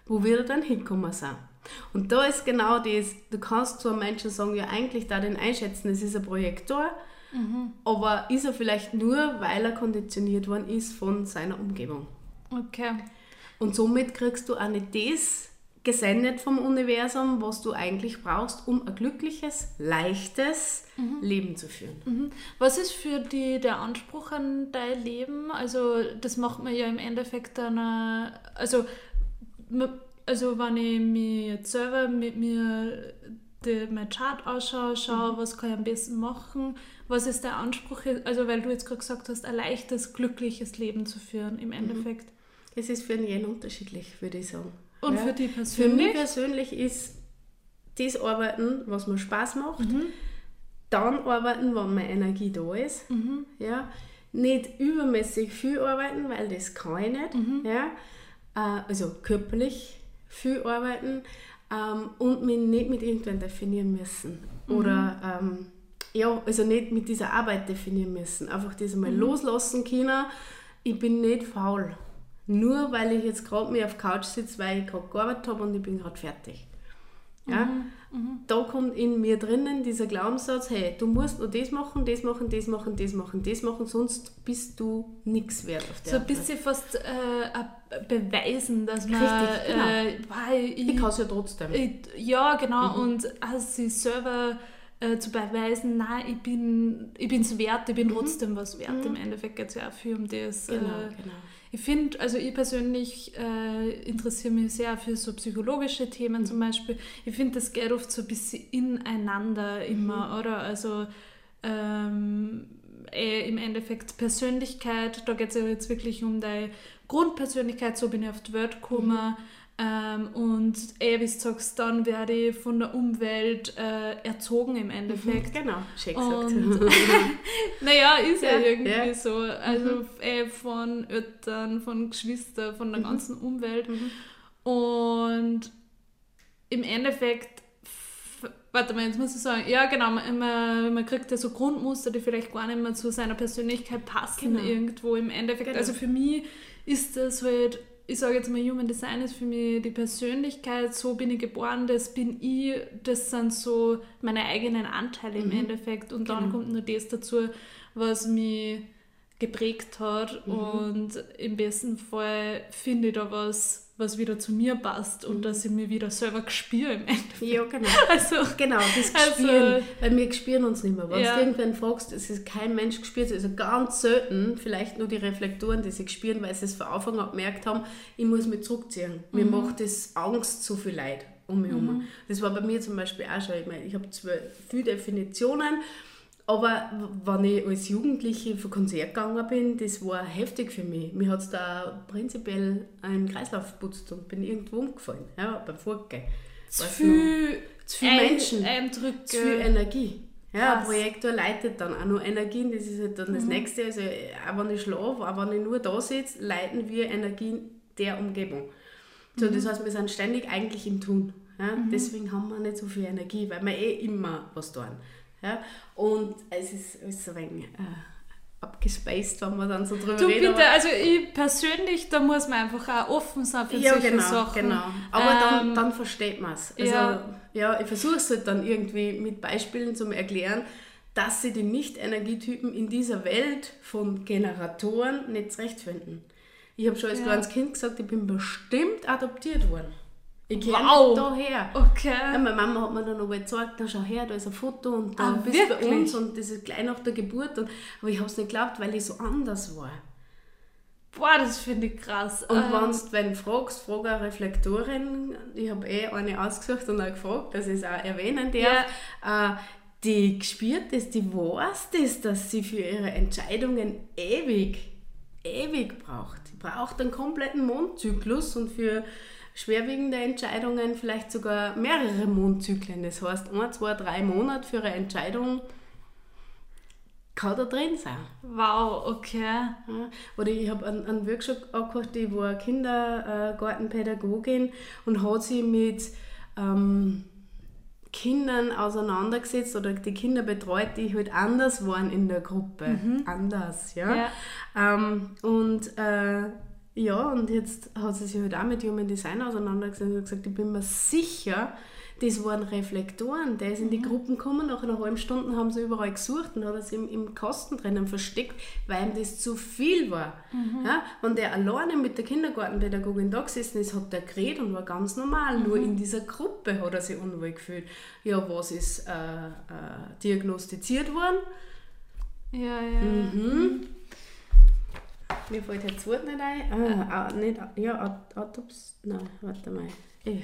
Wo wird er dann hinkommen sein? Und da ist genau das, du kannst zu einem Menschen sagen, ja eigentlich da den einschätzen, es ist ein Projektor, mhm. aber ist er vielleicht nur, weil er konditioniert worden ist von seiner Umgebung. Okay. Und somit kriegst du auch nicht das gesendet vom Universum, was du eigentlich brauchst, um ein glückliches, leichtes mhm. Leben zu führen. Mhm. Was ist für dich der Anspruch an dein Leben? Also das macht man ja im Endeffekt dann, also, also wenn ich mir jetzt selber mit mir die, mein Chart anschaue, schaue, mhm. was kann ich am besten machen, was ist der Anspruch, also weil du jetzt gerade gesagt hast, ein leichtes, glückliches Leben zu führen im mhm. Endeffekt. Es ist für jeden unterschiedlich, würde ich sagen. Und ja. für die persönlich? Für mich persönlich ist das Arbeiten, was mir Spaß macht. Mhm. Dann arbeiten, wenn meine Energie da ist. Mhm. Ja. Nicht übermäßig viel arbeiten, weil das kann ich nicht. Mhm. Ja. Äh, also körperlich viel arbeiten ähm, und mich nicht mit irgendwann definieren müssen. Mhm. Oder ähm, ja, also nicht mit dieser Arbeit definieren müssen. Einfach das einmal mhm. loslassen können. Ich bin nicht faul. Nur weil ich jetzt gerade mir auf Couch sitze, weil ich gerade gearbeitet habe und ich bin gerade fertig. Ja? Mhm, mhm. Da kommt in mir drinnen dieser Glaubenssatz, hey, du musst nur das machen, das machen, das machen, das machen, das machen, sonst bist du nichts wert auf der So ein bisschen fast äh, beweisen, dass man... Richtig, genau. Äh, weil ich, ich kann es ja trotzdem. Ich, ja, genau. Mhm. Und als sie selber äh, zu beweisen, nein, ich bin ich bin's wert, ich bin mhm. trotzdem was wert. Im mhm. Endeffekt geht es ja auch viel um das. Genau, äh, genau ich finde, also ich persönlich äh, interessiere mich sehr für so psychologische Themen zum Beispiel. Ich finde, das geht oft so ein bisschen ineinander immer, mhm. oder? Also ähm, eh, im Endeffekt Persönlichkeit, da geht es ja jetzt wirklich um deine Grundpersönlichkeit, so bin ich auf die Welt gekommen. Mhm. Ähm, und eh, wie du sagst, dann werde ich von der Umwelt äh, erzogen im Endeffekt. Mhm, genau, schön gesagt. <laughs> <laughs> naja, ist ja, ja irgendwie ja. so. Also mhm. eh, von Eltern, von Geschwistern, von der mhm. ganzen Umwelt. Mhm. Und im Endeffekt, warte mal, jetzt muss ich sagen, ja genau, man, man, kriegt ja so Grundmuster, die vielleicht gar nicht mehr zu seiner Persönlichkeit passen genau. irgendwo im Endeffekt. Genau. Also für mich ist das halt ich sage jetzt mal, Human Design ist für mich die Persönlichkeit, so bin ich geboren, das bin ich, das sind so meine eigenen Anteile im mhm. Endeffekt. Und dann genau. kommt nur das dazu, was mich geprägt hat. Mhm. Und im besten Fall finde ich da was, was wieder zu mir passt und mhm. dass ich mir wieder selber gespüre im Endeffekt. Ja, genau. <laughs> Also, genau, das Gespüren. Also, weil wir spüren uns nicht mehr. Wenn ja. du irgendwann fragst, es ist kein Mensch gespürt, also ganz selten, vielleicht nur die Reflektoren, die sich spüren, weil sie es von Anfang an gemerkt haben, ich muss mich zurückziehen. Mir mhm. macht das Angst zu viel Leid um mich herum. Mhm. Das war bei mir zum Beispiel auch schon. Ich meine, ich habe zwar viele Definitionen, aber wenn ich als Jugendliche für Konzert gegangen bin, das war heftig für mich. Mir hat es da prinzipiell einen Kreislauf geputzt und bin irgendwo umgefallen, ja, beim Vorgehen. Zu viel, zu viel Menschen, Eindrücke. zu viel Energie. Ja, ein Projektor leitet dann auch noch Energien, das ist halt dann das mhm. Nächste. Also auch wenn ich schlafe, auch wenn ich nur da sitze, leiten wir Energien der Umgebung. So, mhm. Das heißt, wir sind ständig eigentlich im Tun. Ja? Mhm. Deswegen haben wir nicht so viel Energie, weil wir eh immer was tun. Ja? Und es ist, ist so ein wenig äh, abgespaced, wenn man dann so drüber du, redet. Bitte, also ich persönlich, da muss man einfach auch offen sein für ja, solche genau, Sachen. genau. Aber ähm, dann, dann versteht man es. Also, ja. ja, ich versuche es halt dann irgendwie mit Beispielen zu erklären, dass sie die Nicht-Energietypen in dieser Welt von Generatoren nicht zurechtfinden. Ich habe schon als ja. kleines Kind gesagt, ich bin bestimmt adoptiert worden. Ich kenne wow. da her. Okay. Ja, meine Mama hat mir dann noch gezeigt, da schau her, da ist ein Foto und da ah, bist du bei uns und das ist gleich nach der Geburt. Und, aber ich habe es nicht geglaubt, weil ich so anders war. Boah, das finde ich krass. Und ähm. wenn du fragst, frag eine Reflektorin, ich habe eh eine ausgesucht und auch gefragt, dass ich es auch erwähnen darf, ja. äh, die gespürt ist, die weiß das, dass sie für ihre Entscheidungen ewig ewig braucht. Die braucht einen kompletten Mondzyklus und für schwerwiegende Entscheidungen vielleicht sogar mehrere Mondzyklen. Das heißt, ein, zwei, drei Monate für eine Entscheidung kann da drin sein. Wow, okay. Ja. Oder ich habe einen, einen Workshop angehört, die war Kindergartenpädagogin und hat sich mit ähm, Kindern auseinandergesetzt oder die Kinder betreut, die halt anders waren in der Gruppe. Mhm. Anders, ja. ja. Ähm, und äh, ja, und jetzt hat sie sich halt auch mit Human Design auseinandergesetzt und gesagt, ich bin mir sicher, das waren Reflektoren. Der ist in die mhm. Gruppen gekommen, nach einer halben Stunde haben sie überall gesucht und hat es im, im Kasten drinnen versteckt, weil ihm das zu viel war. Mhm. Ja, wenn der alleine mit der Kindergartenpädagogin da gesessen ist, hat der geredet und war ganz normal. Mhm. Nur in dieser Gruppe hat er sich unwohl gefühlt. Ja, was ist äh, äh, diagnostiziert worden? Ja, ja. Mhm. Mir fällt jetzt das Wort nicht ein. Ah, äh. nicht, ja, Autops. Nein, warte mal. Ich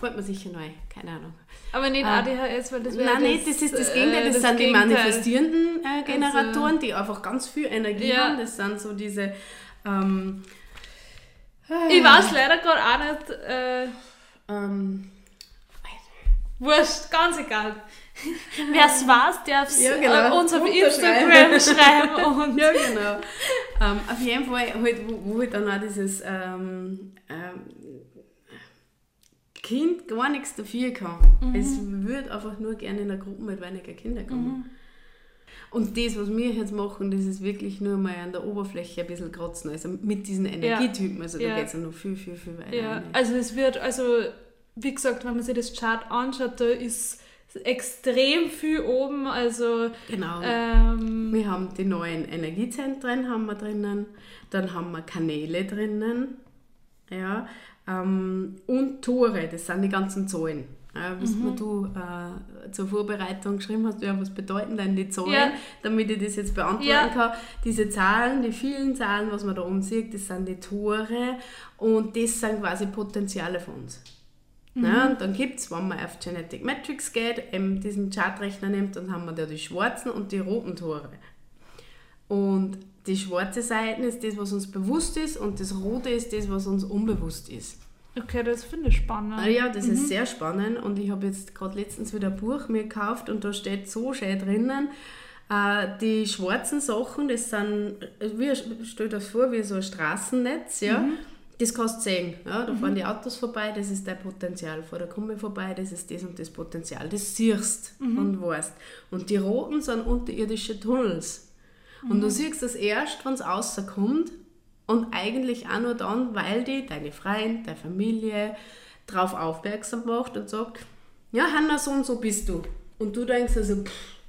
Fällt mir sicher neu, keine Ahnung. Aber nicht ah. ADHS, weil das wäre Nein, nicht, das ist das Gegenteil. Das, äh, das sind Gegenteil. die manifestierenden äh, also Generatoren, also, die einfach ganz viel Energie ja. haben. Das sind so diese... Ähm, ich weiß leider gerade auch nicht... Äh, ähm, Wurscht, ganz egal. <laughs> Wer es weiß, darf es ja, genau. uns auf Instagram <laughs> schreiben. Und ja, genau. Ähm, auf jeden Fall, halt, wo, wo halt dann auch dieses ähm, ähm, Kind gar nichts dafür kann. Mhm. Es würde einfach nur gerne in einer Gruppe mit weniger Kindern kommen. Mhm. Und das, was wir jetzt machen, das ist wirklich nur mal an der Oberfläche ein bisschen kratzen. Also mit diesen Energietypen. Also ja. da geht es ja noch viel, viel, viel weiter. Ja. Also es wird, also wie gesagt, wenn man sich das Chart anschaut, da ist extrem viel oben. Also, genau. Ähm, wir haben die neuen Energiezentren haben wir drinnen, dann haben wir Kanäle drinnen. Ja, ähm, und Tore, das sind die ganzen Zahlen. Ja, was mhm. du äh, zur Vorbereitung geschrieben hast, ja, was bedeuten denn die Zahlen, ja. damit ich das jetzt beantworten ja. kann. Diese Zahlen, die vielen Zahlen, was man da oben sieht, das sind die Tore und das sind quasi Potenziale von uns. Mhm. Ja, und dann gibt es, wenn man auf Genetic Metrics geht, eben diesen Chartrechner nimmt, dann haben wir da die schwarzen und die roten Tore. Und die schwarze Seite ist das, was uns bewusst ist und das rote ist das, was uns unbewusst ist. Okay, das finde ich spannend. Ah ja, das mhm. ist sehr spannend und ich habe jetzt gerade letztens wieder ein Buch mir gekauft und da steht so schön drinnen, äh, die schwarzen Sachen, das sind, wie, stell dir das vor, wie so ein Straßennetz, ja, mhm. Das kannst du sehen. Ja, da mhm. fahren die Autos vorbei, das ist dein Potenzial. Vor der Kumme vorbei, das ist das und das Potenzial. Das siehst mhm. und weißt. Und die roten sind unterirdische Tunnels. Und du mhm. siehst das erst, wenn es rauskommt und eigentlich auch nur dann, weil die, deine Freunde, deine Familie darauf aufmerksam macht und sagt, ja Hanna, so und so bist du. Und du denkst also, pff,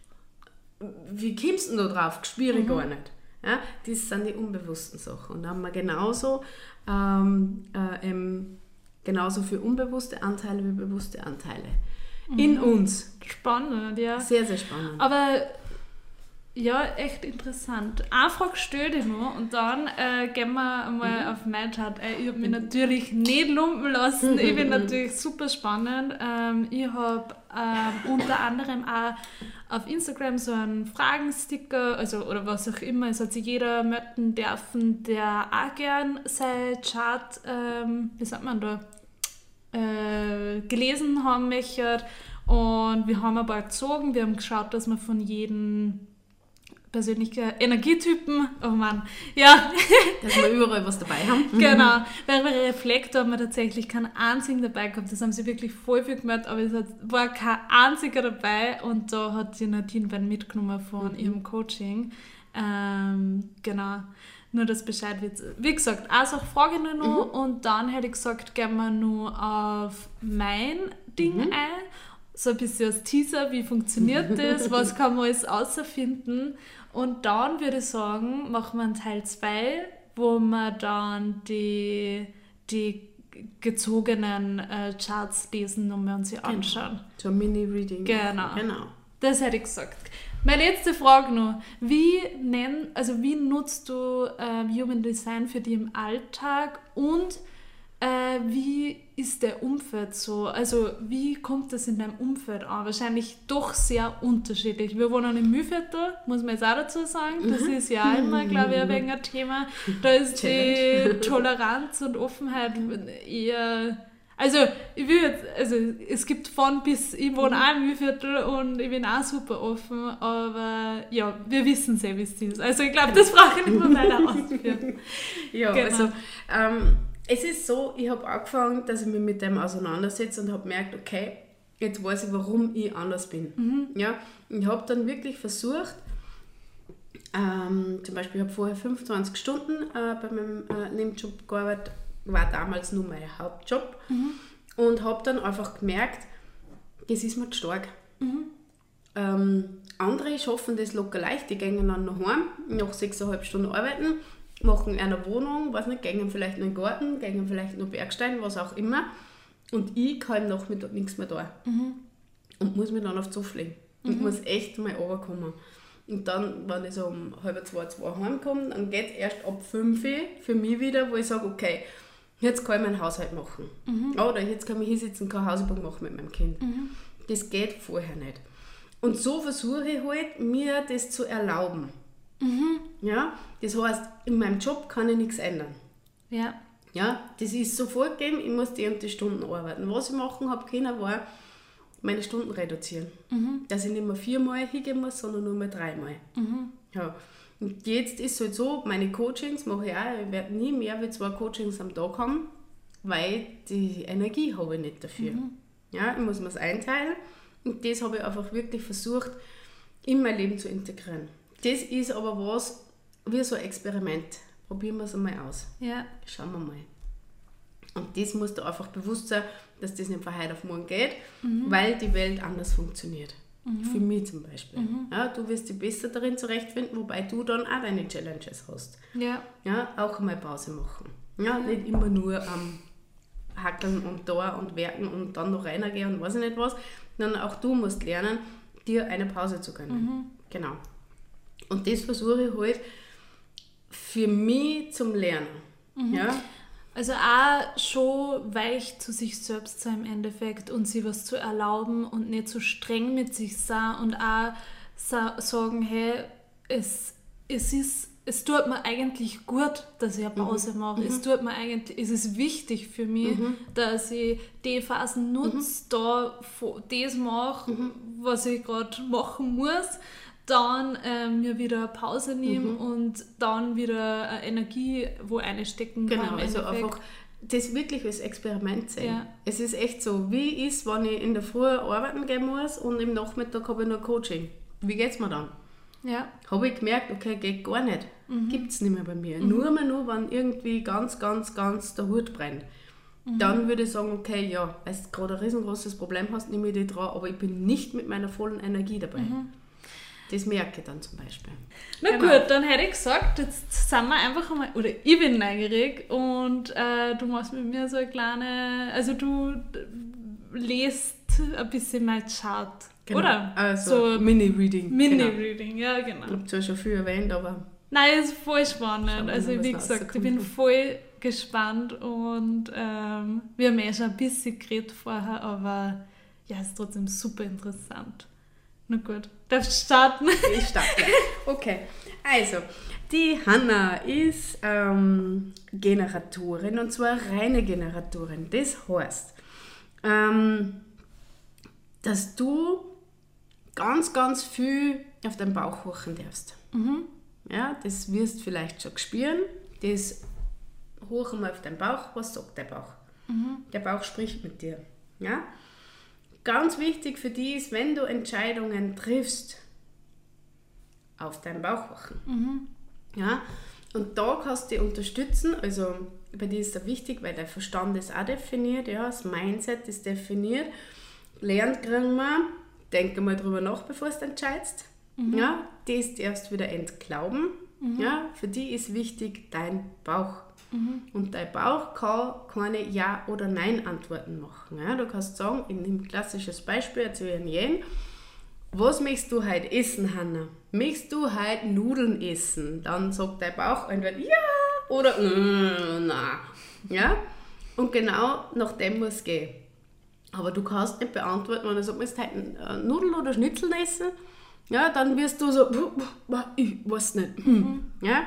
wie kommst du denn da drauf? Spüre ich mhm. gar nicht. Ja, das sind die unbewussten Sachen. Und da haben wir genauso, ähm, äh, ähm, genauso für unbewusste Anteile wie bewusste Anteile mhm. in uns. Spannend, ja. Sehr, sehr spannend. Aber ja, echt interessant. Eine Frage stelle ich noch und dann äh, gehen wir mal mhm. auf mein Chart. Äh, ich habe mich natürlich nicht lumpen lassen. <laughs> Ich bin natürlich super spannend. Ähm, ich habe äh, unter anderem auch auf Instagram so einen Fragensticker, also oder was auch immer. Es hat sich jeder möchten dürfen, der auch gern sein Chart, ähm, wie sagt man da, äh, gelesen haben möchte. Und wir haben ein paar gezogen. Wir haben geschaut, dass wir von jedem persönliche Energietypen. Oh Mann, ja. Dass wir überall was dabei haben. <laughs> genau. Bei Reflektor haben wir tatsächlich keinen einzigen dabei gehabt. Das haben sie wirklich voll viel gemerkt, aber es war kein einziger dabei und da hat sie Nadine beiden mitgenommen von mhm. ihrem Coaching. Ähm, genau. Nur das Bescheid wird. Wie gesagt, also frage ich nur noch mhm. und dann hätte ich gesagt, gehen wir nur auf mein Ding mhm. ein so ein bisschen als Teaser, wie funktioniert das, <laughs> was kann man alles außerfinden. Und dann würde ich sagen, machen wir einen Teil 2, wo wir dann die, die gezogenen äh, Charts lesen und wir uns sie genau. anschauen. So ein Mini-Reading. Genau. genau. Das hätte ich gesagt. Meine letzte Frage noch. Wie, nenn, also wie nutzt du äh, Human Design für dich im Alltag und Äh, wie ist der Umfeld so? Also wie kommt das in deinem Umfeld an? Wahrscheinlich doch sehr unterschiedlich. Wir wohnen in Mühlviertel, muss man jetzt auch dazu sagen. Das mhm. ist ja immer, glaube ich, ein wenig ein Thema. Da ist die <laughs> Toleranz und Offenheit eher... Also, ich will jetzt, also es gibt von bis, ich wohne auch im Mühlviertel und ich bin auch super offen, aber ja, wir wissen sehr, wie es ist. Also ich glaube, das brauche ich nicht mehr weiter ausführen. <laughs> ja, genau. also ähm, es ist so, ich habe angefangen, dass ich mich mit dem auseinandersetze und habe gemerkt, okay, jetzt weiß ich, warum ich anders bin. Mhm. Ja, ich habe dann wirklich versucht, ähm, zum Beispiel, ich habe vorher 25 Stunden äh, bei meinem äh, Nebenjob gearbeitet, war damals nur mein Hauptjob mhm. und habe dann einfach gemerkt, das ist mir zu stark. Mhm. Ähm, andere schaffen das locker leicht, die gehen dann noch heim, nach 6,5 Stunden arbeiten machen eine Wohnung, weiß nicht, gehen vielleicht noch in den Garten, gehen vielleicht noch Bergstein, was auch immer. Und ich kann im Nachmittag nichts mehr da. Mhm. Und muss mich dann auf Zoff legen. Und mhm. muss echt mal runterkommen. Und dann, wenn ich so um halb zwei, zwei heimkomme, dann geht es erst ab fünf für mich wieder, wo ich sage, okay, jetzt kann ich meinen Haushalt machen. Mhm. Oder jetzt kann ich hinsitzen, kann Hausübung machen mit meinem Kind. Mhm. Das geht vorher nicht. Und so versuche ich halt, mir das zu erlauben. Mhm. Ja, das heißt, in meinem Job kann ich nichts ändern. Ja. Ja, das ist sofort gegeben, ich muss die und die Stunden arbeiten. Was ich machen habe können, war meine Stunden reduzieren. Mhm. Dass ich nicht mehr viermal hingehen muss, sondern nur mehr dreimal. Mhm. Ja. Und jetzt ist es halt so, meine Coachings mache ich auch, ich werde nie mehr wie zwei Coachings am Tag haben, weil die Energie habe ich nicht dafür. Mhm. Ja, ich muss mir es einteilen und das habe ich einfach wirklich versucht, in mein Leben zu integrieren. Das ist aber was wie so ein Experiment. Probieren wir es einmal aus. Ja. Schauen wir mal. Und das muss dir einfach bewusst sein, dass das nicht von heute auf morgen geht, mhm. weil die Welt anders funktioniert. Mhm. Für mich zum Beispiel. Mhm. Ja, du wirst dich besser darin zurechtfinden, wobei du dann auch deine Challenges hast. Ja. Ja, auch einmal Pause machen. Ja, nicht immer nur am ähm, Hackeln und da und werken und dann noch reingehen und weiß ich nicht was, sondern auch du musst lernen, dir eine Pause zu gönnen. Mhm. Genau. Und das versuche ich halt für mich zum Lernen. Mhm. Ja? Also auch schon weich zu sich selbst sein im Endeffekt und sich was zu erlauben und nicht so streng mit sich sein und auch sagen, hey, es, es ist es tut mir eigentlich gut, dass ich eine mhm. Pause mhm. mache. Mhm. Es tut mir eigentlich, es ist wichtig für mich, mhm. dass ich die Phasen nutze, mhm. da das mache, mhm. was ich gerade machen muss dann äh, mir wieder Pause nehmen mhm. und dann wieder äh, Energie wo einstecken genau, kann. Genau, also einfach das wirklich als Experiment sehen. Ja. Es ist echt so, wie ist, wenn ich in der Früh arbeiten gehen muss und im Nachmittag habe ich noch Coaching. Wie geht es mir dann? Ja. Habe ich gemerkt, okay, geht gar nicht. Mhm. Gibt es nicht mehr bei mir. Mhm. Nur mal nur, wenn irgendwie ganz, ganz, ganz der Hut brennt. Mhm. Dann würde ich sagen, okay, ja, weil du gerade ein riesengroßes Problem hast, nehme ich dich dran, aber ich bin nicht mit meiner vollen Energie dabei. Mhm. Das merke ich dann zum Beispiel. Na genau. gut, dann hätte ich gesagt, jetzt sind wir einfach einmal, oder ich bin neugierig und äh, du machst mit mir so eine kleine, also du lest ein bisschen mal Chart, genau. oder? Also so Mini-Reading. Mini-Reading, genau. ja genau. Ich habe zwar schon viel erwähnt, aber... Nein, es ist voll spannend. Also wie gesagt, ich bin voll gespannt und ähm, wir haben eh schon ein bisschen geredet vorher, aber ja, es ist trotzdem super interessant. Na gut, darfst du starten? Ich starte. <laughs> Okay, also die Hanna ist ähm, Generatorin und zwar reine Generatorin. Das heißt, ähm, dass du ganz, ganz viel auf deinen Bauch horchen darfst. Mhm. Ja, das wirst du vielleicht schon spüren. Das horchen mal auf deinen Bauch. Was sagt der Bauch? Mhm. Der Bauch spricht mit dir. Ja? Ganz wichtig für die ist, wenn du Entscheidungen triffst, auf deinen Bauch wachen. Mhm. Ja? Und da kannst du dich unterstützen. Also bei dir ist das wichtig, weil der Verstand ist auch definiert, ja, das Mindset ist definiert. Lernt kriegen wir, denke mal drüber nach, bevor du entscheidest. Mhm. Ja, das du wieder entglauben. Mhm. Ja, für die ist wichtig dein Bauch. Mhm. Und dein Bauch kann keine Ja- oder Nein-Antworten machen. Ja? Du kannst sagen, nehme ein klassisches Beispiel, ich Jen. Was möchtest du heute essen, Hanna? Möchtest du heute Nudeln essen? Dann sagt dein Bauch entweder Ja oder mm, na. Ja? Und genau nach dem muss es gehen. Aber du kannst nicht beantworten, wenn er sagt, willst du heute äh, Nudeln oder Schnitzel essen? Ja, dann wirst du so, ich weiß nicht. Mhm. Ja?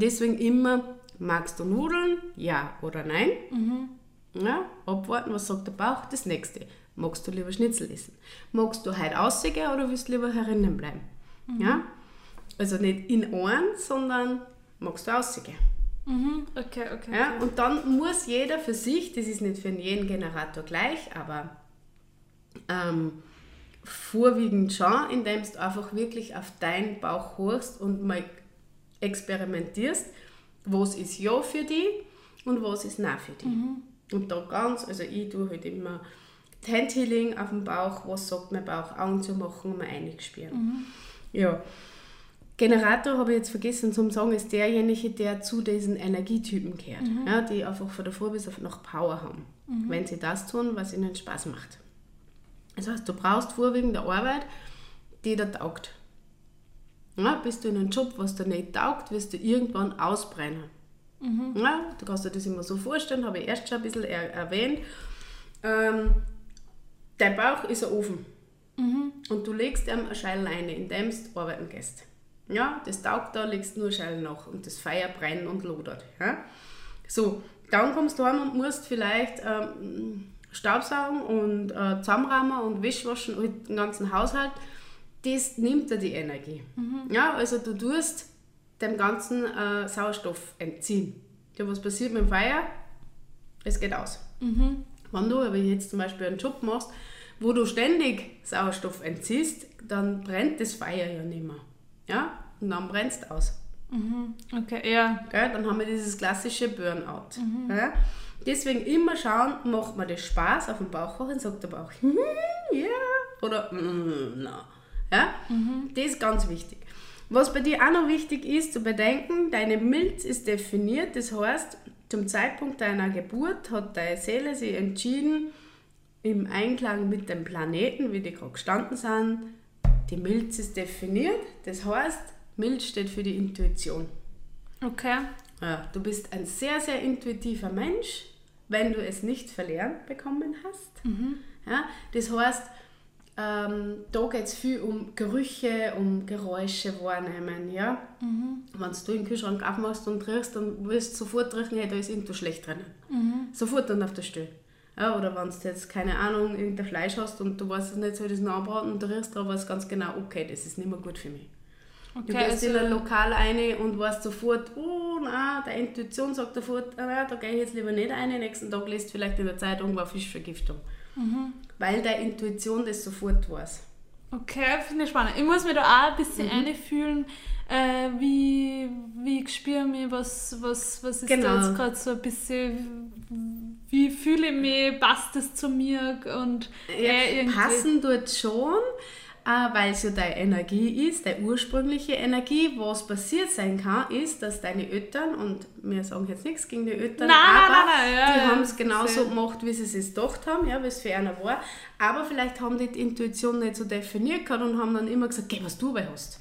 deswegen immer, magst du Nudeln? Ja oder nein? Mhm. Ja, abwarten, was sagt der Bauch? Das nächste. Magst du lieber Schnitzel essen? Magst du heute rausgehen oder willst du lieber herinnen bleiben? Mhm. Ja? Also nicht in einen, sondern magst du rausgehen? Mhm. Okay, okay, ja? okay. Und dann muss jeder für sich, das ist nicht für jeden Generator gleich, aber ähm, vorwiegend schon, indem du einfach wirklich auf deinen Bauch horchst und mal experimentierst, was ist ja für dich und was ist nein für dich. Mhm. Und da ganz, also ich tue halt immer Handhealing auf dem Bauch, was sagt mein Bauch, Augen zu machen und mal einspüren. Mhm. Ja. Generator habe ich jetzt vergessen zu sagen, ist derjenige, der zu diesen Energietypen gehört, mhm. ja, die einfach von der Früh bis auf noch Power haben, mhm. wenn sie das tun, was ihnen Spaß macht. Das heißt, du brauchst vorwiegend eine Arbeit, die dir taugt. Ja, bist du in einem Job, was dir nicht taugt, wirst du irgendwann ausbrennen. Mhm. Ja, du kannst dir das immer so vorstellen, habe ich erst schon ein bisschen er erwähnt. Ähm, dein Bauch ist ein Ofen. Mhm. Und du legst ihm eine Scheile rein, indem du arbeiten gehst. Ja, das taugt da, legst nur Scheile nach und das Feuer brennt und lodert. Ja? So, dann kommst du heim und musst vielleicht ähm, Staubsaugen und äh, zusammenräumen und Wäschwaschen und den ganzen Haushalt. Das nimmt dir die Energie. Mhm. Ja, also du tust dem ganzen äh, Sauerstoff entziehen. Ja, was passiert mit dem Feuer? Es geht aus. Mhm. Wenn du aber jetzt zum Beispiel einen Job machst, wo du ständig Sauerstoff entziehst, dann brennt das Feuer ja nicht mehr. Ja? Und dann brennst du aus. Mhm. Okay, ja. Gell? Dann haben wir dieses klassische Burnout. Mhm. Ja? Deswegen immer schauen, macht mir das Spaß auf dem Bauch und sagt der Bauch, <laughs> ja, oder mm, na. Ja? Mhm. Das ist ganz wichtig. Was bei dir auch noch wichtig ist zu bedenken, deine Milz ist definiert, das heißt, zum Zeitpunkt deiner Geburt hat deine Seele sich entschieden, im Einklang mit dem Planeten, wie die gerade gestanden sind, die Milz ist definiert, das heißt, Milz steht für die Intuition. Okay. Ja, du bist ein sehr, sehr intuitiver Mensch, wenn du es nicht verlernt bekommen hast. Mhm. Ja, das heißt, ähm, da geht es viel um Gerüche, um Geräusche wahrnehmen. Ja? Mhm. Wenn du den Kühlschrank aufmachst und riechst, dann wirst du sofort riechen, hey, da ist irgendwo schlecht drin. Mhm. Sofort dann auf der Stelle. Ja, oder wenn du jetzt, keine Ahnung, irgendein Fleisch hast und du weißt es nicht, soll das nachbraten und du riechst drauf, weißt ganz genau, okay, das ist nicht mehr gut für mich. Okay, du gehst also in ein Lokal rein und weißt sofort, oh nein, der Intuition sagt sofort, ah, da gehe ich jetzt lieber nicht rein, nächsten Tag liest vielleicht in der Zeitung war Fischvergiftung. Mhm. Weil deine Intuition das sofort weiß. Okay, finde ich spannend. Ich muss mir da auch ein bisschen mhm. einfühlen, äh, wie, wie spüre ich mich, was, was, was ist genau. da jetzt gerade so ein bisschen, wie fühle ich mich, passt das zu mir und äh, ja, Passen dort schon, äh, weil es ja deine Energie ist, deine ursprüngliche Energie. Was passiert sein kann, ist, dass deine Eltern, und wir sagen jetzt nichts gegen die Eltern, nein, aber nein, nein, ja, die ja, haben es genauso gemacht, wie sie es gedacht haben, ja, wie es für einer war. Aber vielleicht haben die die Intuition nicht so definiert gehabt und haben dann immer gesagt, geh, was du bei hast.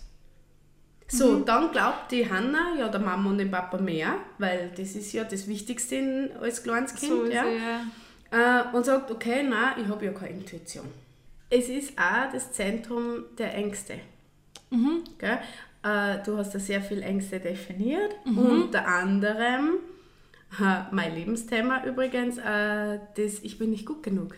So, mhm. dann glaubt die Hanna ja der Mama und dem Papa mehr, weil das ist ja das Wichtigste als kleines Kind. So ja. Sie, ja. Äh, und sagt, okay, nein, ich habe ja keine Intuition es ist auch das Zentrum der Ängste. Mhm. Gell? Äh, du hast da sehr viele Ängste definiert, mhm. unter anderem, äh, mein Lebensthema übrigens, äh, das Ich bin nicht gut genug.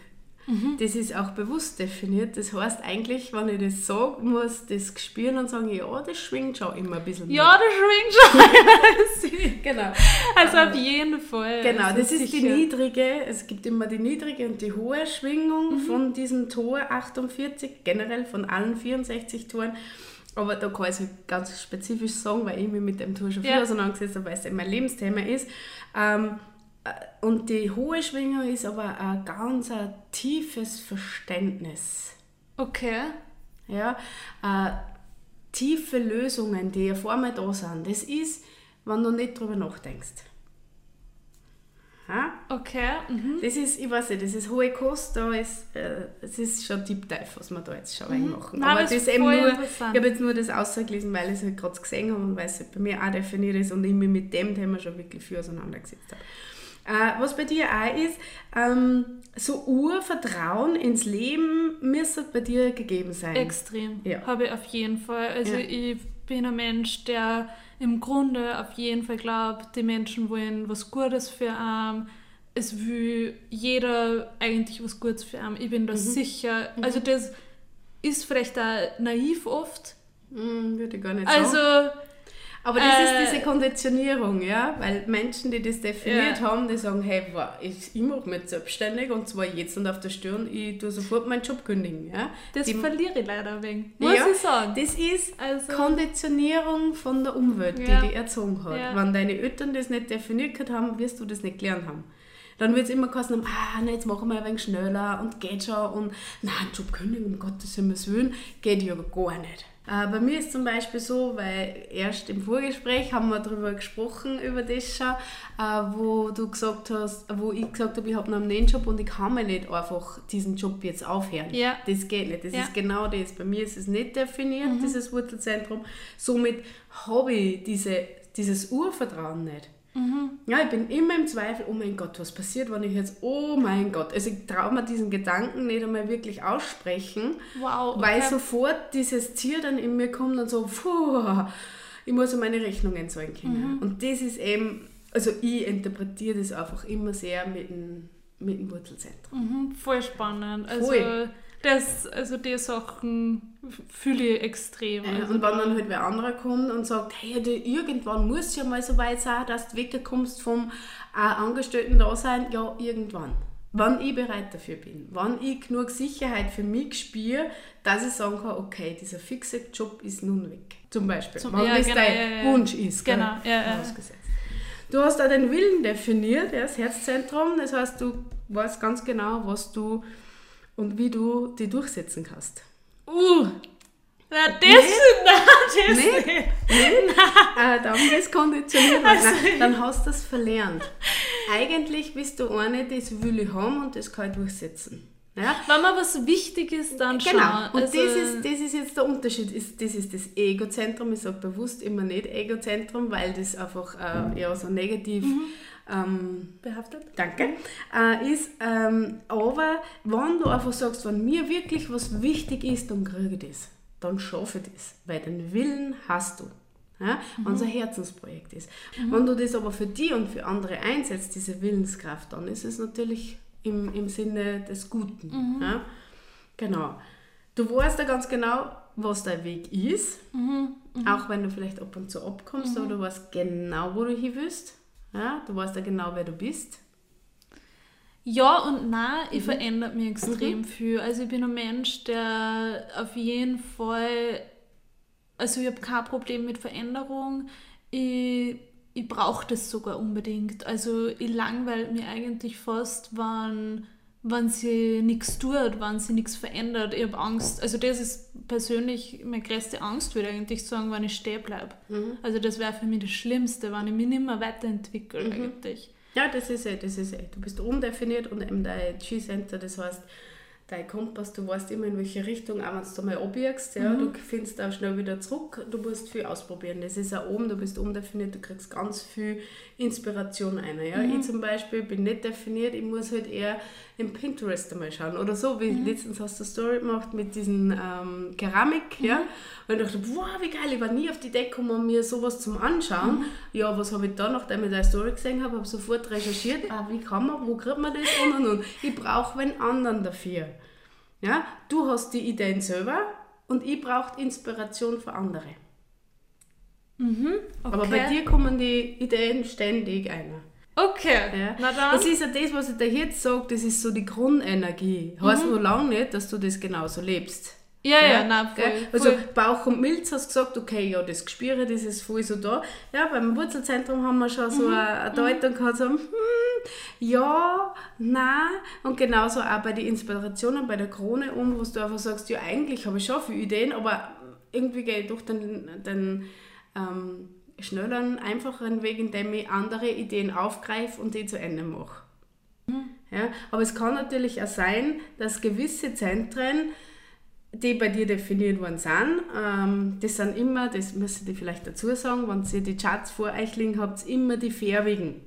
Mhm. Das ist auch bewusst definiert. Das heißt eigentlich, wenn ich das sage, muss das spüren und sagen, ja, das schwingt schon immer ein bisschen. Ja, das schwingt schon. <laughs> genau. Also auf jeden Fall. Genau, das, das ist, die niedrige, es gibt immer die niedrige und die hohe Schwingung mhm. von diesem Tor 48, generell von allen 64 Toren. Aber da kann ich es ganz spezifisch sagen, weil ich mich mit dem Tor schon viel ja. auseinandergesetzt habe, weil es mein Lebensthema ist. Ähm, äh, und die hohe Schwingung ist aber ein ganz ein tiefes Verständnis. Okay. Ja, äh, tiefe Lösungen, die ja vor mir da sind. Das ist, wenn du nicht drüber nachdenkst. Ha? Okay. Mhm. Das ist, ich weiß nicht, das ist hohe Kost, da ist, äh, das ist schon Deep Dive, was wir da jetzt schon mhm. reinmachen. Nein, Aber das ist eben nur, ich habe jetzt nur das ausgelesen, weil ich es halt gerade gesehen habe und weil es halt bei mir auch definiert ist und ich mich mit dem Thema schon wirklich viel auseinandergesetzt habe. Äh, was bei dir auch ist, ähm, so Urvertrauen ins Leben müsste bei dir gegeben sein. Extrem. Ja. Habe ich auf jeden Fall. Also Ja. ich bin ein Mensch, der im Grunde auf jeden Fall glaubt, die Menschen wollen was Gutes für einen. Es will jeder eigentlich was Gutes für einen. Ich Mhm. bin da sicher. Also das ist vielleicht auch naiv oft. Hm, würde ich gar nicht Also sagen. Aber das äh, ist diese Konditionierung, ja, weil Menschen, die das definiert Ja. haben, die sagen, hey, ich, ich mache mich selbstständig und zwar jetzt und auf der Stirn, ich tue sofort meinen Job kündigen, ja. das die, verliere ich leider wegen. Muss Ja, ich sagen. Das ist Also- Konditionierung von der Umwelt, Ja. die dich erzogen hat. Wenn deine Eltern das nicht definiert haben, wirst du das nicht gelernt haben. Dann wird es immer kosten, ah, na, jetzt machen wir ein wenig schneller und geht schon und nein, Job kündigen, um Gottes Willen, geht ja gar nicht. Äh, bei mir ist zum Beispiel so, weil erst im Vorgespräch haben wir darüber gesprochen, über das schon, äh, wo du gesagt hast, wo ich gesagt habe, ich habe noch einen Nebenjob und ich kann mir nicht einfach diesen Job jetzt aufhören. Ja. Das geht nicht. Das Ja. ist genau das. Bei mir ist es nicht definiert, dieses Wurzelzentrum. Somit habe ich diese, dieses Urvertrauen nicht. Ja, ich bin immer im Zweifel, oh mein Gott, was passiert, wenn ich jetzt, oh mein Gott. Also ich traue mir diesen Gedanken nicht einmal wirklich aussprechen, Wow. weil okay. sofort dieses Ziel dann in mir kommt und so, puh, ich muss ja meine Rechnungen zahlen können. Und das ist eben, also ich interpretiere das einfach immer sehr mit dem, mit dem Wurzelzentrum. Mhm, voll spannend. Also, Voll. Das, also die Sachen fühle ich extrem. Ja, Also und wenn dann halt wer anderer kommt und sagt, hey, du, irgendwann muss ja mal so weit sein, dass du wegkommst vom äh, Angestellten-Dasein, ja, irgendwann. Wann ich bereit dafür bin, wann ich genug Sicherheit für mich spüre, dass ich sagen kann, okay, dieser fixe Job ist nun weg. Zum Beispiel, Zum- wenn ja, das genau, dein ja. Wunsch ist. Genau, ja, ja. Vorausgesetzt. Du hast auch den Willen definiert, ja, das Herzzentrum, das heißt, du weißt ganz genau, was du und wie du die durchsetzen kannst. Uh, na, das, nein, <laughs> das Nee. nicht. äh, <laughs> dann bist du konditioniert, nein, dann hast du das verlernt. Eigentlich bist du eine, das will ich haben und das kann ich durchsetzen. Ja? Wenn mir was wichtig ist, dann. Genau, und also, das, ist, das ist jetzt der Unterschied. Ist, das ist das Egozentrum. Ich sage bewusst immer nicht Egozentrum, weil das einfach äh, eher so negativ ähm, behaftet. danke, äh, ist. Ähm, aber wenn du einfach sagst, wenn mir wirklich was wichtig ist, dann kriege ich das. Dann schaffe ich das. Weil den Willen hast du. Ja? Wenn es ein Herzensprojekt ist. Wenn du das aber für dich und für andere einsetzt, diese Willenskraft, dann ist es natürlich im, im Sinne des Guten. Ja? Genau. Du weißt ja ganz genau, was dein Weg ist. Auch wenn du vielleicht ab und zu abkommst, aber du weißt genau, wo du hin willst. Ja? Du weißt ja genau, wer du bist. Ja und nein, Mhm. ich verändert mich extrem viel. Also ich bin ein Mensch, der auf jeden Fall, also ich habe kein Problem mit Veränderung. Ich, ich brauche das sogar unbedingt. Also ich langweile mich eigentlich fast, wenn, wenn sie nichts tut, wenn sie nichts verändert. Ich habe Angst. Also das ist persönlich meine größte Angst, würde ich eigentlich sagen, wenn ich stehen bleibe. Mhm. Also das wäre für mich das Schlimmste, wenn ich mich nicht mehr weiterentwickle Mhm. eigentlich. Ja, das ist eh, das ist eh. Du bist undefiniert und eben dein G-Center, das heißt, dein Kompass, du weißt immer in welche Richtung, auch wenn du mal abbiegst, ja, du findest auch schnell wieder zurück, du musst viel ausprobieren. Das ist auch oben, du bist undefiniert, du kriegst ganz viel Inspiration ein. Ja. Ich zum Beispiel bin nicht definiert, ich muss halt eher im Pinterest einmal schauen oder so, wie letztens hast du eine Story gemacht mit diesen ähm, Keramik, ja, und ich dachte, wow, wie geil, ich war nie auf die Idee gekommen, mir sowas zum Anschauen. Ja, was habe ich da, nachdem ich deine Story gesehen habe, habe sofort recherchiert, ah, wie kann man, wo kriegt man das und und und. Ich brauche einen anderen dafür. Ja, du hast die Ideen selber und ich brauche Inspiration für andere. Aber bei Okay. dir kommen die Ideen ständig ein. Okay, Ja. na dann. Das ist ja das, was ich dir jetzt sage, das ist so die Grundenergie. Heißt nur lange nicht, dass du das genauso lebst. ja, ja, nein, voll, Gell? voll. Also Bauch und Milz hast gesagt, okay, ja, das Gespüre, das ist voll so da. Ja, beim Wurzelzentrum haben wir schon so eine, eine Deutung gehabt, so, hm, ja, nein. Und genauso auch bei den Inspirationen, bei der Krone um, wo du einfach sagst, ja, eigentlich habe ich schon viele Ideen, aber irgendwie gehe ich doch den, den ähm, schnelleren, einfacheren Weg, indem ich andere Ideen aufgreife und die zu Ende mache. Ja, aber es kann natürlich auch sein, dass gewisse Zentren, die bei dir definiert worden sind, ähm, das sind immer, das müsst ihr vielleicht dazu sagen, wenn ihr die Charts vor euch liegen habt, immer die färbigen.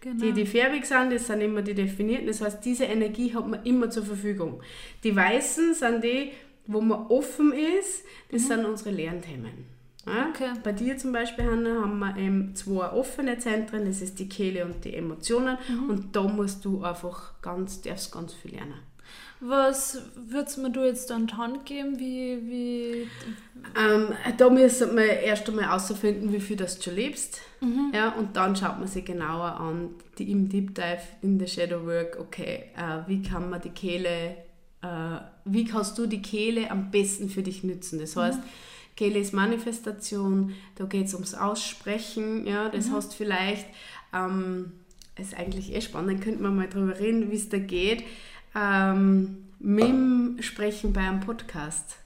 Genau. Die, die färbig sind, das sind immer die definierten. Das heißt, diese Energie hat man immer zur Verfügung. Die weißen sind die, wo man offen ist, das sind unsere Lernthemen. Okay. Bei dir zum Beispiel, Hanna, haben wir eben zwei offene Zentren, das ist die Kehle und die Emotionen. Und da musst du einfach ganz, darfst ganz viel lernen. Was würdest mir du jetzt an die Hand geben? Wie, wie Ähm, da müssen wir erst einmal herausfinden, wie viel das du schon lebst. Ja, und dann schaut man sich genauer an, die, im Deep Dive in the Shadow Work, okay, äh, wie kann man die Kehle, äh, wie kannst du die Kehle am besten für dich nützen? Das heißt, Kehle ist Manifestation, da geht es ums Aussprechen, ja, das heißt vielleicht, ähm, ist eigentlich eh spannend, könnte man mal drüber reden, wie es da geht, ähm, mit dem Sprechen bei einem Podcast.